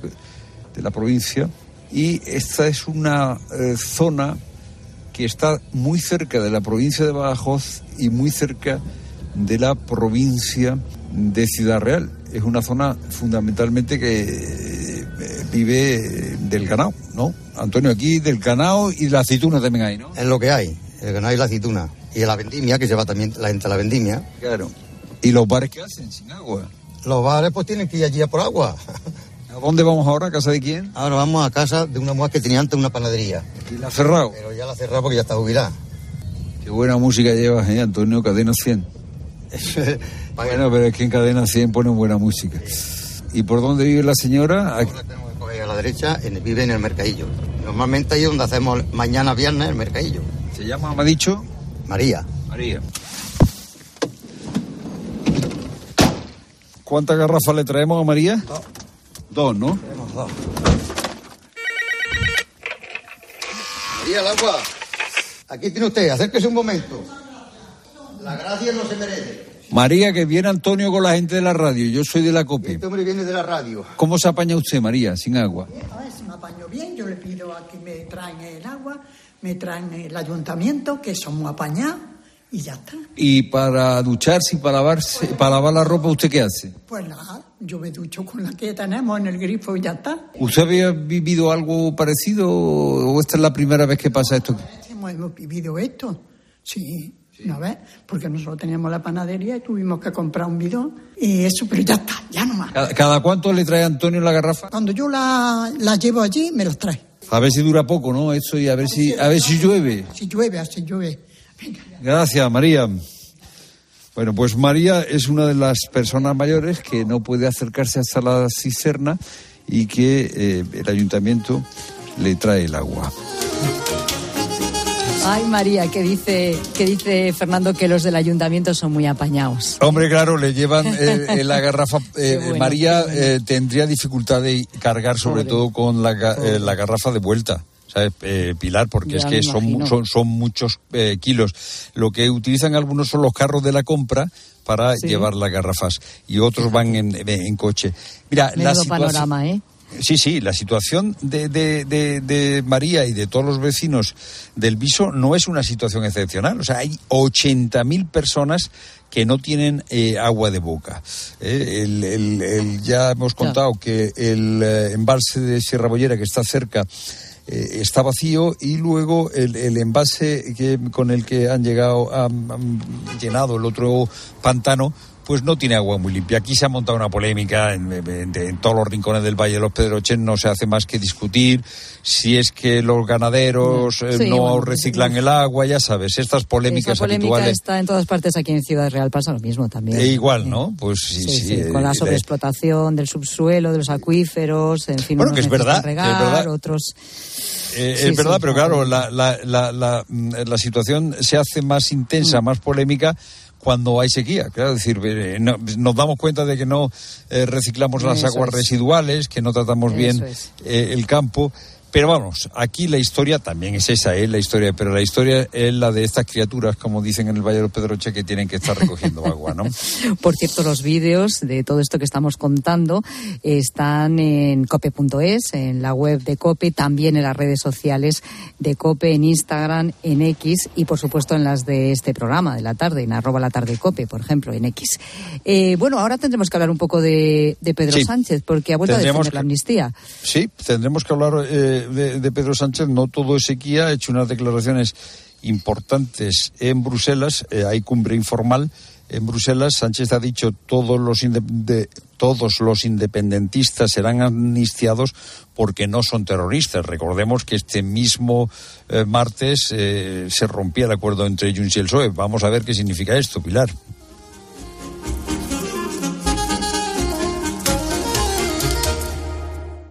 Speaker 1: la provincia. Y esta es una eh, zona que está muy cerca de la provincia de Badajoz y muy cerca de la provincia de Ciudad Real. Es una zona fundamentalmente que eh, vive del ganado, ¿no? Antonio, aquí del ganado y la aceituna también hay, ¿no?
Speaker 25: Es lo que hay, el ganado y la aceituna. Y la vendimia, que se va también la gente a la vendimia.
Speaker 1: Claro. ¿Y los bares qué hacen sin agua?
Speaker 25: Los bares pues tienen que ir allí a por agua.
Speaker 1: ¿A dónde vamos ahora? ¿A casa de quién?
Speaker 25: Ahora vamos a casa de una mujer que tenía antes una panadería.
Speaker 1: ¿Y la ha cerrado?
Speaker 25: Pero ya la ha cerrado porque ya está jubilada.
Speaker 1: Qué buena música llevas, ¿eh, Antonio? Cadena 100. bueno, pero es que en Cadena 100 ponen buena música. ¿Y por dónde vive la señora?
Speaker 25: Aquí. tenemos que coger a la derecha, en, vive en el mercadillo. Normalmente ahí es donde hacemos mañana viernes el mercadillo.
Speaker 1: ¿Se llama, me ha dicho?
Speaker 25: María.
Speaker 1: María. ¿Cuántas garrafas le traemos a María?
Speaker 25: Dos.
Speaker 1: Dos, ¿no?
Speaker 25: Tenemos dos. María, el agua. Aquí tiene usted, acérquese un momento. La gracia no se merece.
Speaker 1: María, que viene Antonio con la gente de la radio. Yo soy de la copia.
Speaker 25: Este hombre viene de la radio.
Speaker 1: ¿Cómo se apaña usted, María, sin agua?
Speaker 26: A ver si me apaño bien. Yo le pido a que me traen el agua, me traen el ayuntamiento, que somos apañados, y ya está.
Speaker 1: ¿Y para ducharse y para, lavarse, para lavar la ropa, usted qué hace?
Speaker 26: Pues nada, yo me ducho con la que tenemos en el grifo y ya está.
Speaker 1: ¿Usted había vivido algo parecido o esta es la primera vez que pasa esto?
Speaker 26: Hemos vivido esto, sí. ¿No ves? Porque nosotros teníamos la panadería y tuvimos que comprar un bidón y eso, pero ya está, ya no más.
Speaker 1: ¿Cada, cada cuánto le trae Antonio la garrafa?
Speaker 26: Cuando yo la, la llevo allí, me los trae.
Speaker 1: A ver si dura poco, ¿no? Eso y a ver si, a ver si llueve.
Speaker 26: Si llueve, así llueve. Venga.
Speaker 1: Gracias, María. Bueno, pues María es una de las personas mayores que no puede acercarse hasta la cisterna y que eh, el ayuntamiento le trae el agua.
Speaker 7: Ay, María, que dice, que dice Fernando que los del ayuntamiento son muy apañados.
Speaker 1: Hombre, claro, le llevan eh, eh, la garrafa. eh,
Speaker 7: bueno,
Speaker 1: María
Speaker 7: bueno.
Speaker 1: eh, tendría dificultad de cargar, sobre
Speaker 7: Pobre.
Speaker 1: todo con la, eh, la garrafa de vuelta. ¿sabes, eh, Pilar? Porque
Speaker 7: Ya
Speaker 1: es que son, son, son muchos eh, kilos. Lo que utilizan algunos son los carros de la compra para
Speaker 7: Sí.
Speaker 1: llevar las garrafas y otros van en, en coche. Mira, la
Speaker 7: Menudo
Speaker 1: situación...
Speaker 7: panorama, ¿eh?
Speaker 1: Sí, sí, la situación de, de, de, de María y de todos los vecinos del Viso no es una situación excepcional. O sea, hay 80.000 personas que no tienen eh, agua de boca. Eh, el- el- el- ya hemos contado que el eh, embalse de Sierra Bollera, que está cerca, está vacío y luego el, el embalse que, con el que han llegado, han, han llenado el otro pantano, pues no tiene agua muy limpia. Aquí se ha montado una polémica en, en- en todos los rincones del Valle de los Pedrochen, no se hace más que discutir si es que los ganaderos eh,
Speaker 7: Sí,
Speaker 1: no
Speaker 7: bueno,
Speaker 1: reciclan el agua, ya sabes, estas polémicas
Speaker 7: Esa polémica
Speaker 1: habituales.
Speaker 7: está en todas partes aquí en Ciudad Real, pasa lo mismo también.
Speaker 1: E igual, ¿no? Pues sí,
Speaker 7: Sí,
Speaker 1: eh,
Speaker 7: con la
Speaker 1: eh,
Speaker 7: sobreexplotación del subsuelo, de los acuíferos, en fin,
Speaker 1: Bueno, que es verdad, es verdad.
Speaker 7: otros
Speaker 1: Eh,
Speaker 7: Sí,
Speaker 1: es verdad,
Speaker 7: sí,
Speaker 1: pero claro, la, la, la, la, mm, la situación se hace más
Speaker 7: Mm.
Speaker 1: intensa, más polémica cuando hay sequía. Claro, es decir, eh, no- nos damos cuenta de que no eh, reciclamos las
Speaker 7: Eso
Speaker 1: aguas
Speaker 7: es.
Speaker 1: residuales, que no tratamos bien
Speaker 7: Eso
Speaker 1: eh, el campo. Pero vamos, aquí la historia también es esa, ¿eh? la historia, pero la historia es la de estas criaturas, como dicen en el Valle de los Pedroche, que tienen que estar recogiendo agua, ¿no?
Speaker 7: Por cierto, los vídeos de todo esto que estamos contando están en cope.es, en la web de Cope, también en las redes sociales de Cope, en Instagram, en X y por supuesto en las de este programa de la tarde, en arroba la tarde Cope, por ejemplo, en X. Eh, bueno, ahora tendremos que hablar un poco de, de Pedro
Speaker 1: Sí.
Speaker 7: Sánchez, porque ha vuelto a defender la amnistía.
Speaker 1: Sí, tendremos que hablar eh, de, de Pedro Sánchez. No todo es sequía. Ha hecho unas declaraciones importantes en Bruselas. eh, hay cumbre informal en Bruselas. Sánchez ha dicho todos los todos los independentistas serán amnistiados porque no son terroristas. Recordemos que este mismo eh, martes eh, se rompía el acuerdo entre Junts y el PSOE. Vamos a ver qué significa esto, Pilar.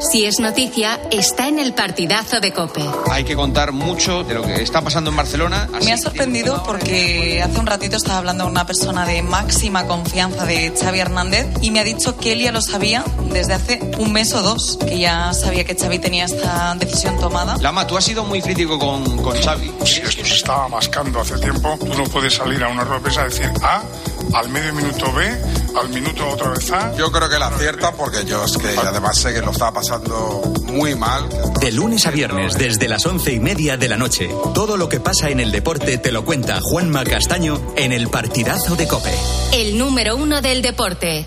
Speaker 3: Si es noticia, está en el partidazo de Cope.
Speaker 27: Hay que contar mucho de lo que está pasando en Barcelona. Así
Speaker 28: Me ha sorprendido porque hace un ratito estaba hablando con una persona de máxima confianza de Xavi Hernández y me ha dicho que él ya lo sabía desde hace un mes o dos, que ya sabía que Xavi tenía esta decisión tomada.
Speaker 27: Lama, tú has sido muy crítico con, con Xavi.
Speaker 29: Si esto se estaba mascando hace tiempo, tú no puedes salir a una rueda de a decir A, al medio minuto B, al minuto otra vez A.
Speaker 30: Yo creo que la acierta porque yo es que además sé que lo estaba pasando muy mal.
Speaker 2: De lunes a viernes, desde las once y media de la noche. Todo lo que pasa en el deporte te lo cuenta Juanma Castaño en el partidazo de Cope.
Speaker 3: El número uno del deporte.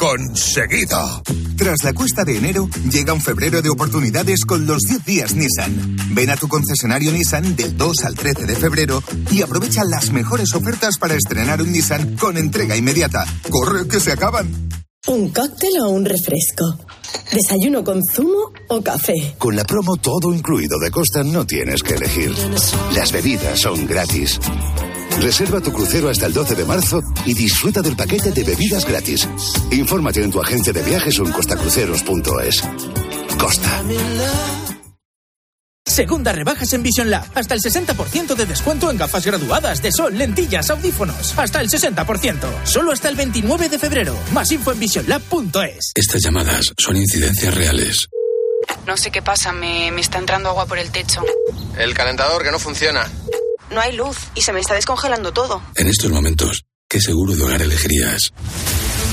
Speaker 31: conseguido.
Speaker 32: Tras la cuesta de enero, llega un febrero de oportunidades con los 10 días Nissan. Ven a tu concesionario Nissan del 2 al 13 de febrero y aprovecha las mejores ofertas para estrenar un Nissan con entrega inmediata. ¡Corre, que se acaban!
Speaker 33: ¿Un cóctel o un refresco? ¿Desayuno con zumo o café?
Speaker 34: Con la promo todo incluido de Costa no tienes que elegir. Las bebidas son gratis. Reserva tu crucero hasta el 12 de marzo y disfruta del paquete de bebidas gratis. Infórmate en tu agencia de viajes o en costacruceros.es. Costa.
Speaker 35: Segunda rebajas en Vision Lab. Hasta el 60% de descuento en gafas graduadas de sol, lentillas, audífonos. Hasta el 60%. Solo hasta el 29 de febrero. Más info en visionlab.es.
Speaker 15: Estas llamadas son incidencias reales.
Speaker 36: No sé qué pasa, me, me está entrando agua por el techo.
Speaker 27: El calentador que no funciona.
Speaker 36: No hay luz y se me está descongelando todo.
Speaker 15: En estos momentos, ¿qué seguro de hogar elegirías?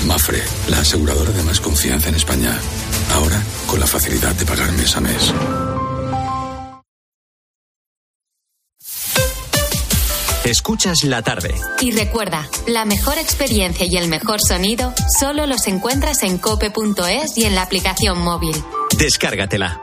Speaker 15: Mafre, la aseguradora de más confianza en España. Ahora, con la facilidad de pagar mes a mes.
Speaker 2: Escuchas la tarde.
Speaker 3: Y recuerda, la mejor experiencia y el mejor sonido solo los encuentras en cope.es y en la aplicación móvil.
Speaker 2: Descárgatela.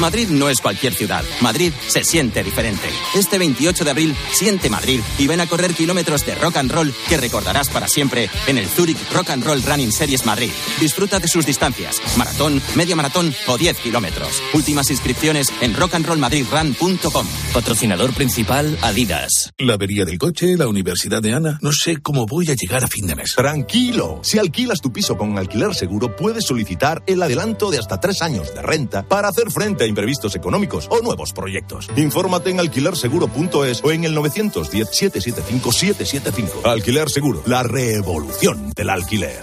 Speaker 37: Madrid no es cualquier ciudad. Madrid se siente diferente. Este 28 de abril, siente Madrid y ven a correr kilómetros de rock and roll que recordarás para siempre en el Zurich Rock and Roll Running Series Madrid. Disfruta de sus distancias: maratón, media maratón o 10 kilómetros. Últimas inscripciones en rockandrollmadridrun.com.
Speaker 38: Patrocinador principal Adidas.
Speaker 31: La avería del coche, la universidad de Ana. No sé cómo voy a llegar a fin de mes.
Speaker 39: Tranquilo. Si alquilas tu piso con alquiler seguro, puedes solicitar el adelanto de hasta tres años de renta para hacer frente a imprevistos económicos o nuevos proyectos. Infórmate en alquilerseguro.es o en el 910-775-775. Alquiler Seguro, la revolución del alquiler.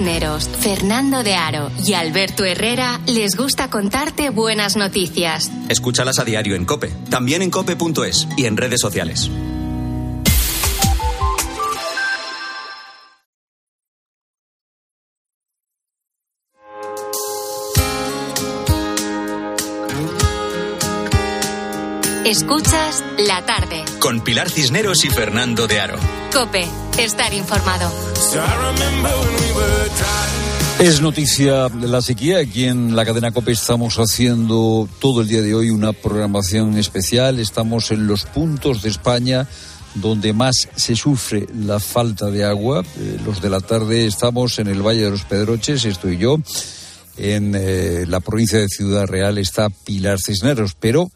Speaker 3: Cisneros, Fernando de Aro y Alberto Herrera les gusta contarte buenas noticias.
Speaker 2: Escúchalas a diario en Cope, también en cope.es y en redes sociales.
Speaker 3: Escuchas la tarde.
Speaker 2: Con Pilar Cisneros y Fernando de Aro.
Speaker 3: Cope, estar informado.
Speaker 1: Es noticia la sequía. Aquí en la cadena COPE estamos haciendo todo el día de hoy una programación especial. Estamos en los puntos de España donde más se sufre la falta de agua. Eh, los de la tarde estamos en el Valle de los Pedroches, estoy yo. En eh, la provincia de Ciudad Real está Pilar Cisneros, pero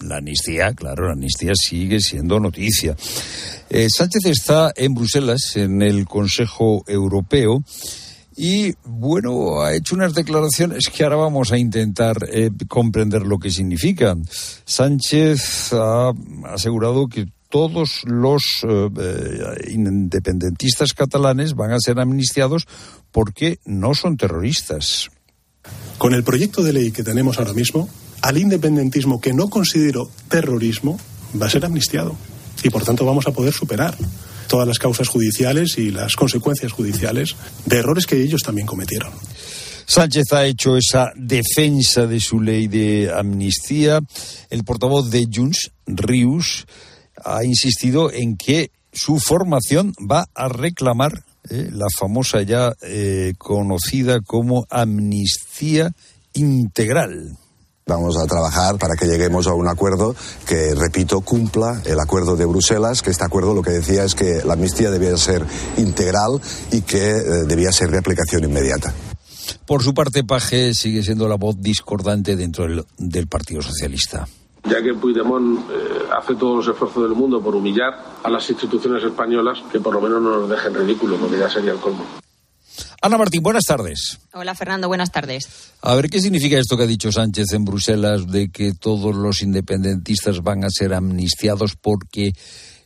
Speaker 1: la amnistía, claro, la amnistía sigue siendo noticia. Eh, Sánchez está en Bruselas, en el Consejo Europeo, y bueno, ha hecho unas declaraciones que ahora vamos a intentar eh, comprender lo que significan. Sánchez ha asegurado que todos los eh, eh, independentistas catalanes van a ser amnistiados porque no son terroristas.
Speaker 40: Con el proyecto de ley que tenemos ahora mismo, al independentismo que no considero terrorismo va a ser amnistiado. Y por tanto vamos a poder superar todas las causas judiciales y las consecuencias judiciales de errores que ellos también cometieron.
Speaker 1: Sánchez ha hecho esa defensa de su ley de amnistía. El portavoz de Junts, Rius, ha insistido en que su formación va a reclamar eh, la famosa ya eh, conocida como amnistía integral.
Speaker 41: Vamos a trabajar para que lleguemos a un acuerdo que, repito, cumpla el acuerdo de Bruselas, que este acuerdo lo que decía es que la amnistía debía ser integral y que eh, debía ser de aplicación inmediata.
Speaker 1: Por su parte, Paje sigue siendo la voz discordante dentro del, del Partido Socialista.
Speaker 42: Ya que Puigdemont eh, hace todos los esfuerzos del mundo por humillar a las instituciones españolas, que por lo menos no nos dejen ridículo, porque ya sería el colmo.
Speaker 1: Ana Martín, buenas tardes.
Speaker 43: Hola Fernando, buenas tardes.
Speaker 1: A ver, ¿qué significa esto que ha dicho Sánchez en Bruselas de que todos los independentistas van a ser amnistiados porque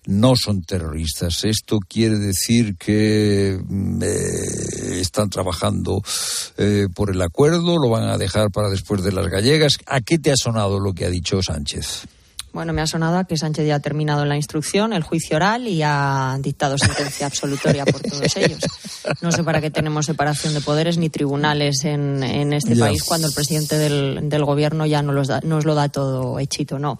Speaker 1: no son terroristas? ¿Esto quiere decir que mm, eh, están trabajando eh, por el acuerdo? ¿Lo van a dejar para después de las gallegas? ¿A qué te ha sonado lo que ha dicho Sánchez?
Speaker 43: Bueno, me ha sonado a que Sánchez ya ha terminado la instrucción, el juicio oral y ha dictado sentencia absolutoria por todos ellos. No sé para qué tenemos separación de poderes ni tribunales en, en este país cuando el presidente del, del gobierno ya no los da- nos lo da todo hechito, no.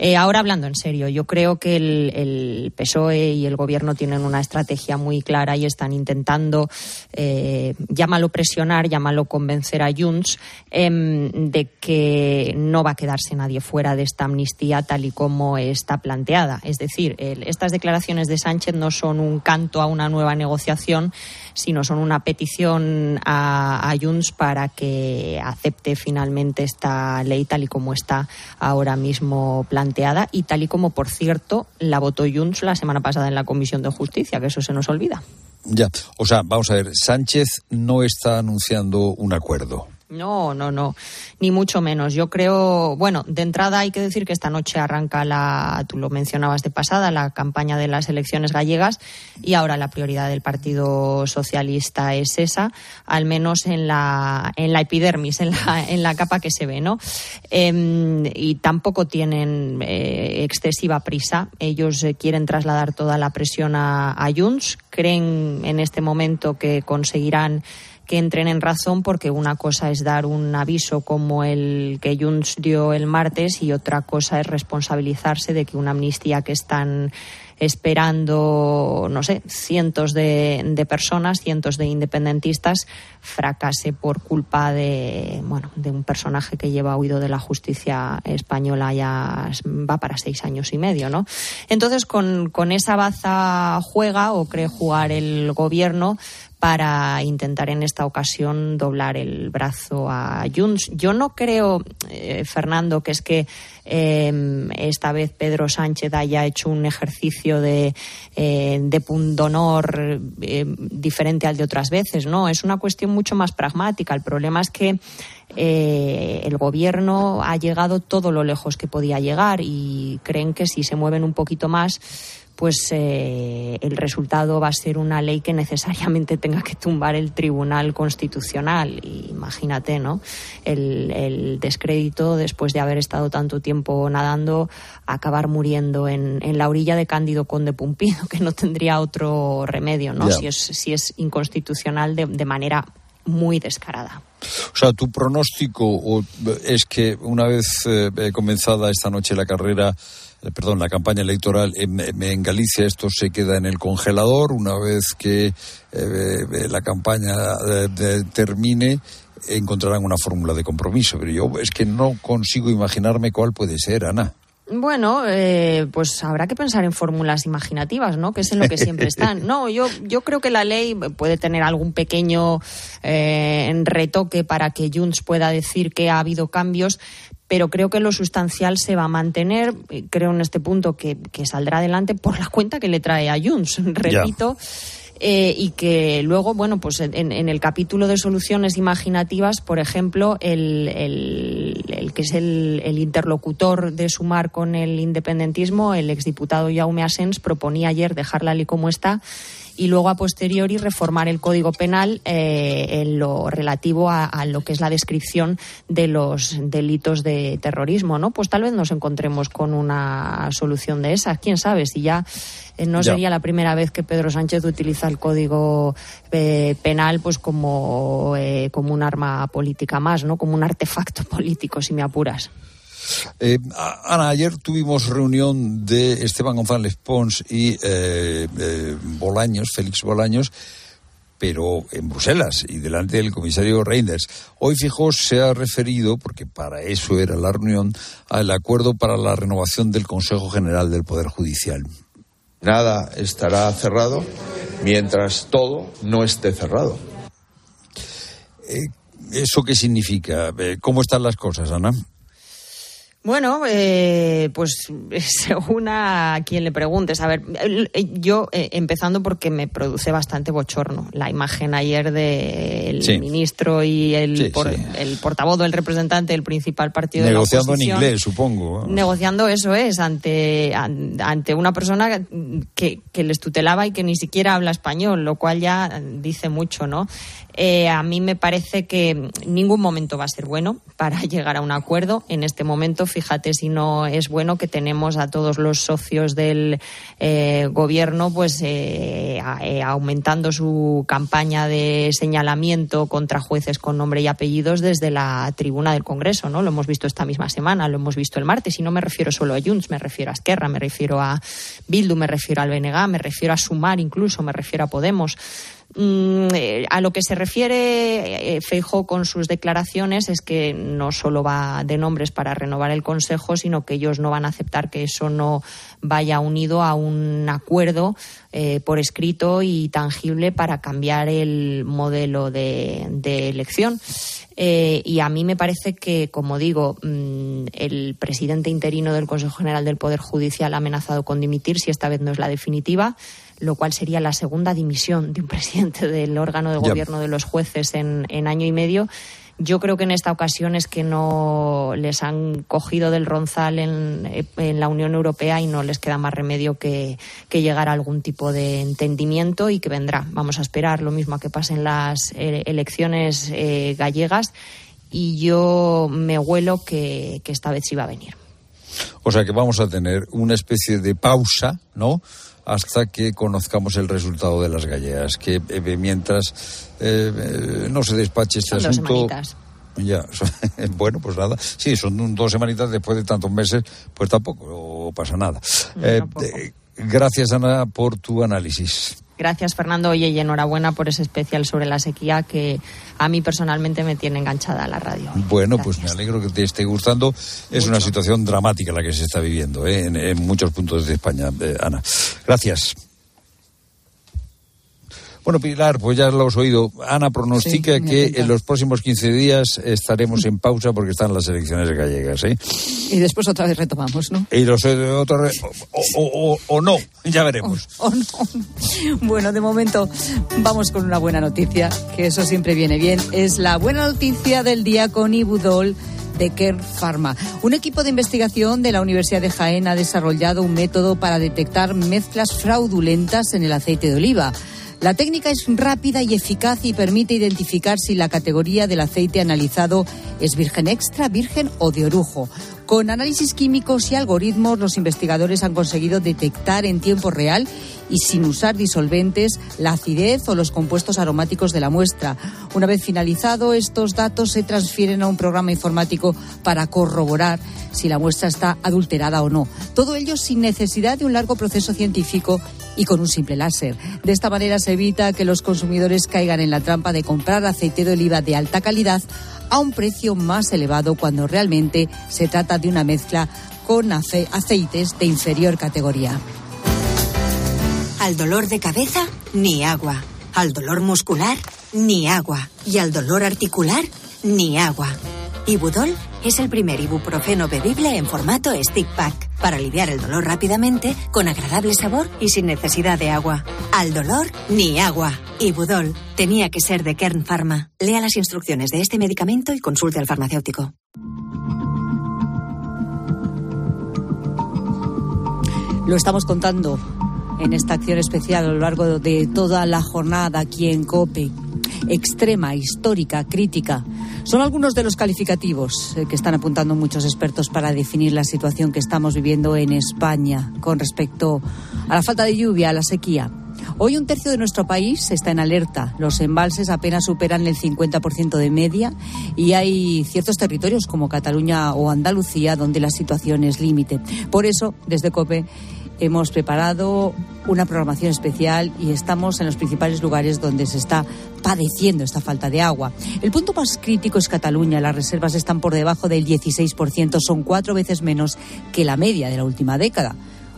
Speaker 43: Eh, ahora hablando en serio, yo creo que el, el PSOE y el gobierno tienen una estrategia muy clara y están intentando, eh, llámalo presionar, llámalo convencer a Junts em, de que no va a quedarse nadie fuera de esta amnistía tal y como está planteada. Es decir, estas declaraciones de Sánchez no son un canto a una nueva negociación, sino son una petición a, a Junts para que acepte finalmente esta ley tal y como está ahora mismo planteada y tal y como, por cierto, la votó Junts la semana pasada en la Comisión de Justicia, que eso se nos olvida.
Speaker 1: Ya, o sea, vamos a ver, Sánchez no está anunciando un acuerdo.
Speaker 43: No, no, no, ni mucho menos. Yo creo, bueno, de entrada hay que decir que esta noche arranca la, tú lo mencionabas de pasada, la campaña de las elecciones gallegas y ahora la prioridad del Partido Socialista es esa, al menos en la, en la epidermis, en la, en la capa que se ve, ¿no? Em, y tampoco tienen eh, excesiva prisa. Ellos eh, quieren trasladar toda la presión a, a Junts. Creen en este momento que conseguirán que entren en razón porque una cosa es dar un aviso como el que Junts dio el martes y otra cosa es responsabilizarse de que una amnistía que están esperando, no sé, cientos de, personas, cientos de independentistas, fracase por culpa de, bueno, de un personaje que lleva huido de la justicia española ya va para seis años y medio, ¿no? Entonces, con, con esa baza juega o cree jugar el gobierno para intentar en esta ocasión doblar el brazo a Junts. Yo no creo, eh, Fernando, que es que em, esta vez Pedro Sánchez haya hecho un ejercicio de, eh, de pundonor eh, diferente al de otras veces. No, es una cuestión mucho más pragmática. El problema es que el gobierno ha llegado todo lo lejos que podía llegar y creen que si se mueven un poquito más pues eh, el resultado va a ser una ley que necesariamente tenga que tumbar el Tribunal Constitucional. imagínate, ¿no? El, descrédito, después de haber estado tanto tiempo nadando, acabar muriendo en, la orilla de Cándido Conde Pumpido, que no tendría otro remedio, ¿no? Si, es, si es inconstitucional de, manera muy descarada.
Speaker 1: O sea, tu pronóstico es que una vez eh, comenzada esta noche la carrera eh, perdón, la campaña electoral en, Galicia esto se queda en el congelador una vez que eh, eh, la campaña termine encontrarán una fórmula de compromiso pero yo es que no consigo imaginarme cuál puede ser Ana
Speaker 43: bueno, pues habrá que pensar en fórmulas imaginativas, ¿no? Que es en lo que siempre están. No, yo, yo creo que la ley puede tener algún pequeño retoque para que Junts pueda decir que ha habido cambios, pero creo que lo sustancial se va a mantener. Creo en este punto que, saldrá adelante por la cuenta que le trae a Junts, repito. Eh, y que luego, bueno, pues en, el capítulo de soluciones imaginativas, por ejemplo, el, el, que es el, interlocutor de Sumar con el independentismo, el exdiputado Jaume Asens, proponía ayer dejarla ley como está y luego a posteriori reformar el Código Penal eh, en lo relativo a, lo que es la descripción de los delitos de terrorismo, ¿no? Pues tal vez nos encontremos con una solución de esas, quién sabe, si ya eh, no sería la primera vez que Pedro Sánchez utiliza el Código eh, Penal pues como, como un arma política más, ¿no? Como un artefacto político, si me apuras.
Speaker 1: Eh, Ana, ayer tuvimos reunión de Esteban González Pons y eh, eh, Bolaños, Félix Bolaños, pero en Bruselas y delante del comisario Reinders. Hoy, fijo, se ha referido, porque para eso era la reunión, al acuerdo para la renovación del Consejo General del Poder Judicial.
Speaker 44: Nada estará cerrado mientras todo no esté cerrado.
Speaker 1: ¿Eso qué significa? ¿Cómo están las cosas, Ana?
Speaker 43: Bueno, eh, pues según a quien le preguntes. A ver, yo eh, empezando porque me produce bastante bochorno la imagen ayer del ministro y el, el portavoz el representante del principal partido
Speaker 1: Negociando
Speaker 43: de
Speaker 1: en inglés, supongo.
Speaker 43: Negociando, eso es, ante, ante una persona que, que les tutelaba y que ni siquiera habla español, lo cual ya dice mucho, ¿no? Eh, a mí me parece que ningún momento va a ser bueno para llegar a un acuerdo. En este momento, fíjate si no es bueno que tenemos a todos los socios del eh, gobierno pues eh, aumentando su campaña de señalamiento contra jueces con nombre y apellidos desde la tribuna del Congreso. ¿no? Lo hemos visto esta misma semana, lo hemos visto el martes y no me refiero solo a Junts, me refiero a Esquerra, me refiero a Bildu, me refiero al BNG, me refiero a Sumar incluso, me refiero a Podemos. Mm, eh, a lo que se refiere eh, Feijo con sus declaraciones es que no solo va de nombres para renovar el Consejo, sino que ellos no van a aceptar que eso no vaya unido a un acuerdo eh, por escrito y tangible para cambiar el modelo de, elección. y a mí me parece que, como digo, mm, el presidente interino del Consejo General del Poder Judicial ha amenazado con dimitir si esta vez no es la definitiva lo cual sería la segunda dimisión de un presidente del órgano de gobierno de los jueces en, año y medio. Yo creo que en esta ocasión es que no les han cogido del ronzal en, en la Unión Europea y no les queda más remedio que, que, llegar a algún tipo de entendimiento y que vendrá. Vamos a esperar lo mismo a que pasen las eh, elecciones eh, gallegas y yo me huelo que, que esta vez sí va a venir.
Speaker 1: O sea que vamos a tener una especie de pausa, ¿no? Hasta que conozcamos el resultado de las gallegas. Que eh, mientras eh, eh, no se despache este
Speaker 43: son
Speaker 1: asunto.
Speaker 43: Dos
Speaker 1: ya, bueno, pues nada. Sí, son dos semanitas después de tantos meses, pues tampoco pasa nada. Eh, gracias, Ana, por tu análisis.
Speaker 43: Gracias, Fernando. Oye, y enhorabuena por ese especial sobre la sequía que a mí personalmente me tiene enganchada a la radio.
Speaker 1: Bueno, Gracias. pues me alegro que te esté gustando. Es Mucho. una situación dramática la que se está viviendo ¿eh? en, en, muchos puntos de España, eh, Ana. Gracias. Bueno, Pilar, pues ya lo has oído. Ana pronostica sí, que en los próximos 15 días estaremos en pausa porque están las elecciones gallegas. ¿eh?
Speaker 7: Y después otra vez retomamos, ¿no?
Speaker 1: Y los o, o, o, o, no, ya veremos.
Speaker 7: O, no. Bueno, de momento vamos con una buena noticia, que eso siempre viene bien. Es la buena noticia del día con Ibudol de Kern Pharma. Un equipo de investigación de la Universidad de Jaén ha desarrollado un método para detectar mezclas fraudulentas en el aceite de oliva. La técnica es rápida y eficaz y permite identificar si la categoría del aceite analizado es virgen extra, virgen o de orujo. Con análisis químicos y algoritmos, los investigadores han conseguido detectar en tiempo real y sin usar disolventes la acidez o los compuestos aromáticos de la muestra. Una vez finalizado, estos datos se transfieren a un programa informático para corroborar si la muestra está adulterada o no. Todo ello sin necesidad de un largo proceso científico y con un simple láser. De esta manera se evita que los consumidores caigan en la trampa de comprar aceite de oliva de alta calidad a un precio más elevado cuando realmente se trata de una mezcla con ace aceites de inferior categoría.
Speaker 45: Al dolor de cabeza, ni agua. Al dolor muscular, ni agua. Y al dolor articular, ni agua. Ibudol es el primer ibuprofeno bebible en formato stick pack para aliviar el dolor rápidamente, con agradable sabor y sin necesidad de agua. Al dolor, ni agua. Ibudol tenía que ser de Kern Pharma. Lea las instrucciones de este medicamento y consulte al farmacéutico.
Speaker 7: Lo estamos contando en esta acción especial a lo largo de toda la jornada aquí en COPE. Extrema, histórica, crítica. Son algunos de los calificativos que están apuntando muchos expertos para definir la situación que estamos viviendo en España con respecto a la falta de lluvia, a la sequía. Hoy un tercio de nuestro país está en alerta. Los embalses apenas superan el 50% de media y hay ciertos territorios como Cataluña o Andalucía donde la situación es límite. Por eso, desde COPE hemos preparado una programación especial y estamos en los principales lugares donde se está padeciendo esta falta de agua. El punto más crítico es Cataluña. Las reservas están por debajo del 16%, son cuatro veces menos que la media de la última década.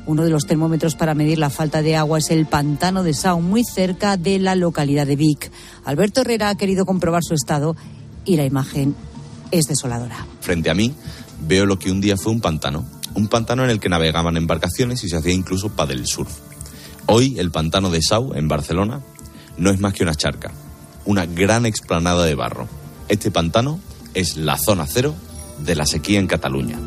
Speaker 7: Uno de los termómetros para medir la falta de agua es el pantano de Sau, muy cerca de la localidad de Vic. Alberto Herrera ha querido comprobar su estado y la imagen es desoladora.
Speaker 46: Frente a mí veo lo que un día fue un pantano un pantano en el que navegaban embarcaciones y se hacía incluso paddle surf. Hoy el pantano de Sau, en Barcelona, no es más que una charca, una gran explanada de barro. Este pantano es la zona cero de la sequía en Cataluña.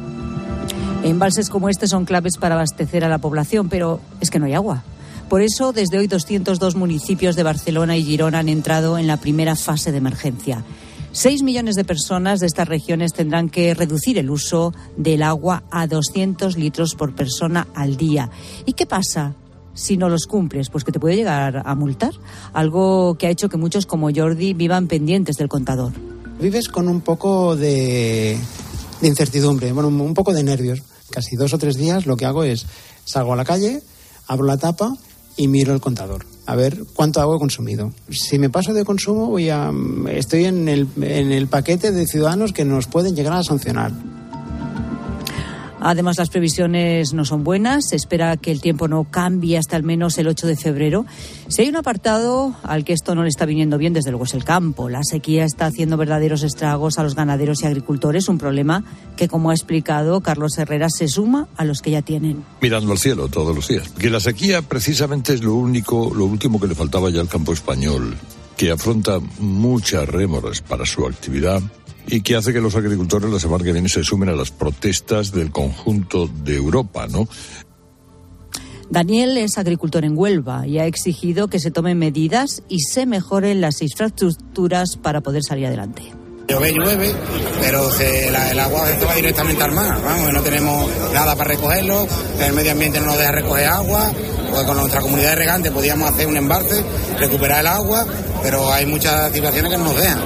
Speaker 7: Embalses como este son claves para abastecer a la población, pero es que no hay agua. Por eso, desde hoy, 202 municipios de Barcelona y Girona han entrado en la primera fase de emergencia. Seis millones de personas de estas regiones tendrán que reducir el uso del agua a 200 litros por persona al día. ¿Y qué pasa si no los cumples? Pues que te puede llegar a multar. Algo que ha hecho que muchos como Jordi vivan pendientes del contador.
Speaker 47: Vives con un poco de, de incertidumbre, bueno, un poco de nervios. Casi dos o tres días lo que hago es salgo a la calle, abro la tapa y miro el contador a ver cuánto agua he consumido. Si me paso de consumo, voy a, estoy en el, en el paquete de ciudadanos que nos pueden llegar a sancionar.
Speaker 7: Además, las previsiones no son buenas. Se espera que el tiempo no cambie hasta al menos el 8 de febrero. Si hay un apartado al que esto no le está viniendo bien, desde luego es el campo. La sequía está haciendo verdaderos estragos a los ganaderos y agricultores, un problema que, como ha explicado Carlos Herrera, se suma a los que ya tienen.
Speaker 31: Mirando al cielo todos los días. Que la sequía precisamente es lo único, lo último que le faltaba ya al campo español, que afronta muchas rémoras para su actividad y que hace que los agricultores la semana que viene se sumen a las protestas del conjunto de Europa, ¿no?
Speaker 7: Daniel es agricultor en Huelva y ha exigido que se tomen medidas y se mejoren las infraestructuras para poder salir adelante.
Speaker 48: Llueve, llueve, pero se, la, el agua se va directamente al mar. Vamos, no tenemos nada para recogerlo, el medio ambiente no nos deja recoger agua, pues con nuestra comunidad de regantes podíamos hacer un embalse, recuperar el agua, pero hay muchas situaciones que no nos dejan.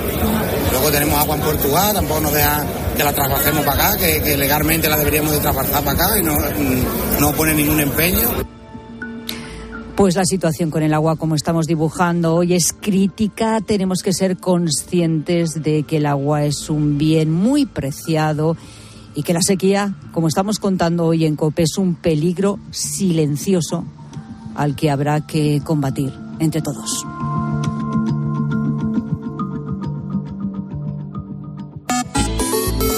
Speaker 48: Luego tenemos agua en Portugal, tampoco nos dejan que la traspasemos para acá, que, legalmente la deberíamos de traspasar para acá y no, no pone ningún empeño.
Speaker 7: Pues la situación con el agua, como estamos dibujando hoy, es crítica. Tenemos que ser conscientes de que el agua es un bien muy preciado y que la sequía, como estamos contando hoy en COPE, es un peligro silencioso al que habrá que combatir entre todos.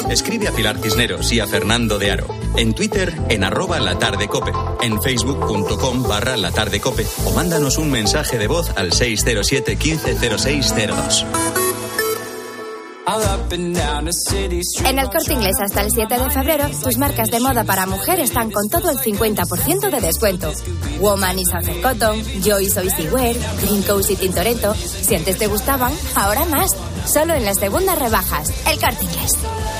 Speaker 2: Escribe a Pilar Cisneros y a Fernando de Aro. En Twitter, en arroba la tarde cope. En facebook.com barra la tarde cope. O mándanos un mensaje de voz al 607 150602.
Speaker 49: En el corte inglés hasta el 7 de febrero, tus marcas de moda para mujer están con todo el 50% de descuento. Woman Sunset Cotton, Joy Soy Wear, Green Coast y Tintoretto. Si antes te gustaban, ahora más. Solo en las segundas rebajas. El corte inglés.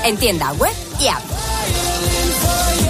Speaker 49: En tienda web y app.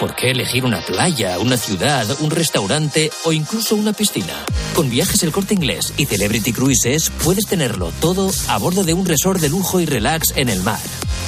Speaker 50: ¿Por qué elegir una playa, una ciudad, un restaurante o incluso una piscina? Con Viajes El Corte Inglés y Celebrity Cruises puedes tenerlo todo a bordo de un resort de lujo y relax en el mar.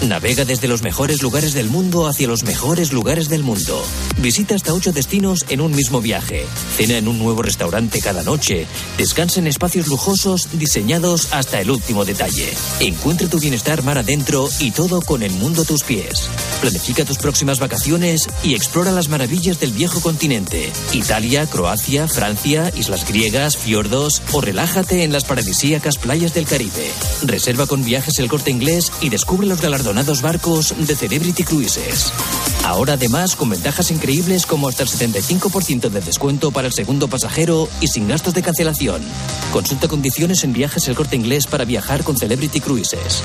Speaker 50: Navega desde los mejores lugares del mundo hacia los mejores lugares del mundo. Visita hasta ocho destinos en un mismo viaje. Cena en un nuevo restaurante cada noche. Descansa en espacios lujosos diseñados hasta el último detalle. Encuentra tu bienestar mar adentro y todo con el mundo a tus pies. Planifica tus próximas vacaciones y explora las maravillas del viejo continente. Italia, Croacia, Francia, islas griegas, fiordos o relájate en las paradisíacas playas del Caribe. Reserva con viajes el corte inglés y descubre los galardonados barcos de Celebrity Cruises. Ahora además con ventajas increíbles como hasta el 75% de descuento para el segundo pasajero y sin gastos de cancelación. Consulta condiciones en viajes el corte inglés para viajar con Celebrity Cruises.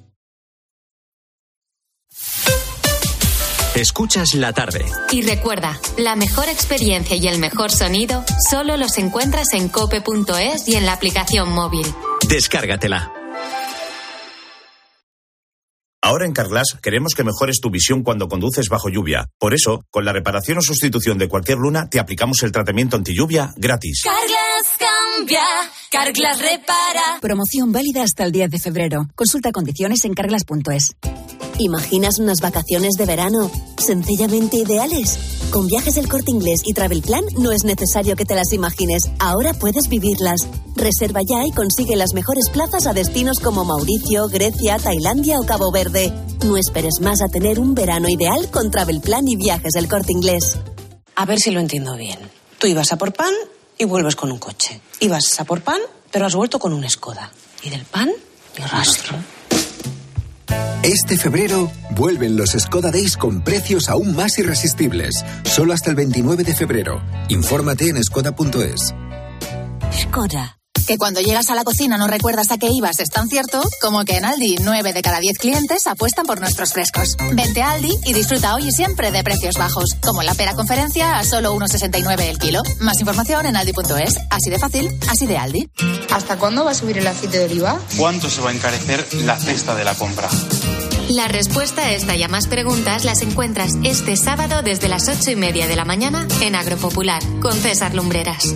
Speaker 2: Escuchas la tarde.
Speaker 3: Y recuerda, la mejor experiencia y el mejor sonido solo los encuentras en cope.es y en la aplicación móvil.
Speaker 2: Descárgatela.
Speaker 36: Ahora en Carglass queremos que mejores tu visión cuando conduces bajo lluvia. Por eso, con la reparación o sustitución de cualquier luna, te aplicamos el tratamiento anti lluvia gratis.
Speaker 51: Carglass cambia, Carglass repara.
Speaker 52: Promoción válida hasta el 10 de febrero. Consulta condiciones en carglass.es.
Speaker 53: ¿Imaginas unas vacaciones de verano sencillamente ideales? Con viajes del corte inglés y Travel Plan no es necesario que te las imagines. Ahora puedes vivirlas. Reserva ya y consigue las mejores plazas a destinos como Mauricio, Grecia, Tailandia o Cabo Verde. No esperes más a tener un verano ideal con Travel Plan y viajes del corte inglés.
Speaker 54: A ver si lo entiendo bien. Tú ibas a por pan y vuelves con un coche. Ibas a por pan, pero has vuelto con un Skoda. Y del pan, ni rastro.
Speaker 55: Este febrero vuelven los Skoda Days con precios aún más irresistibles. Solo hasta el 29 de febrero. Infórmate en skoda.es.
Speaker 53: Skoda.
Speaker 56: Que cuando llegas a la cocina no recuerdas a qué ibas es tan cierto como que en Aldi 9 de cada 10 clientes apuestan por nuestros frescos. Vente a Aldi y disfruta hoy y siempre de precios bajos, como la pera conferencia a solo 1,69 el kilo. Más información en aldi.es. Así de fácil, así de Aldi.
Speaker 57: ¿Hasta cuándo va a subir el aceite de oliva?
Speaker 58: ¿Cuánto se va a encarecer la cesta de la compra?
Speaker 3: La respuesta a esta y a más preguntas las encuentras este sábado desde las ocho y media de la mañana en Agropopular con César Lumbreras.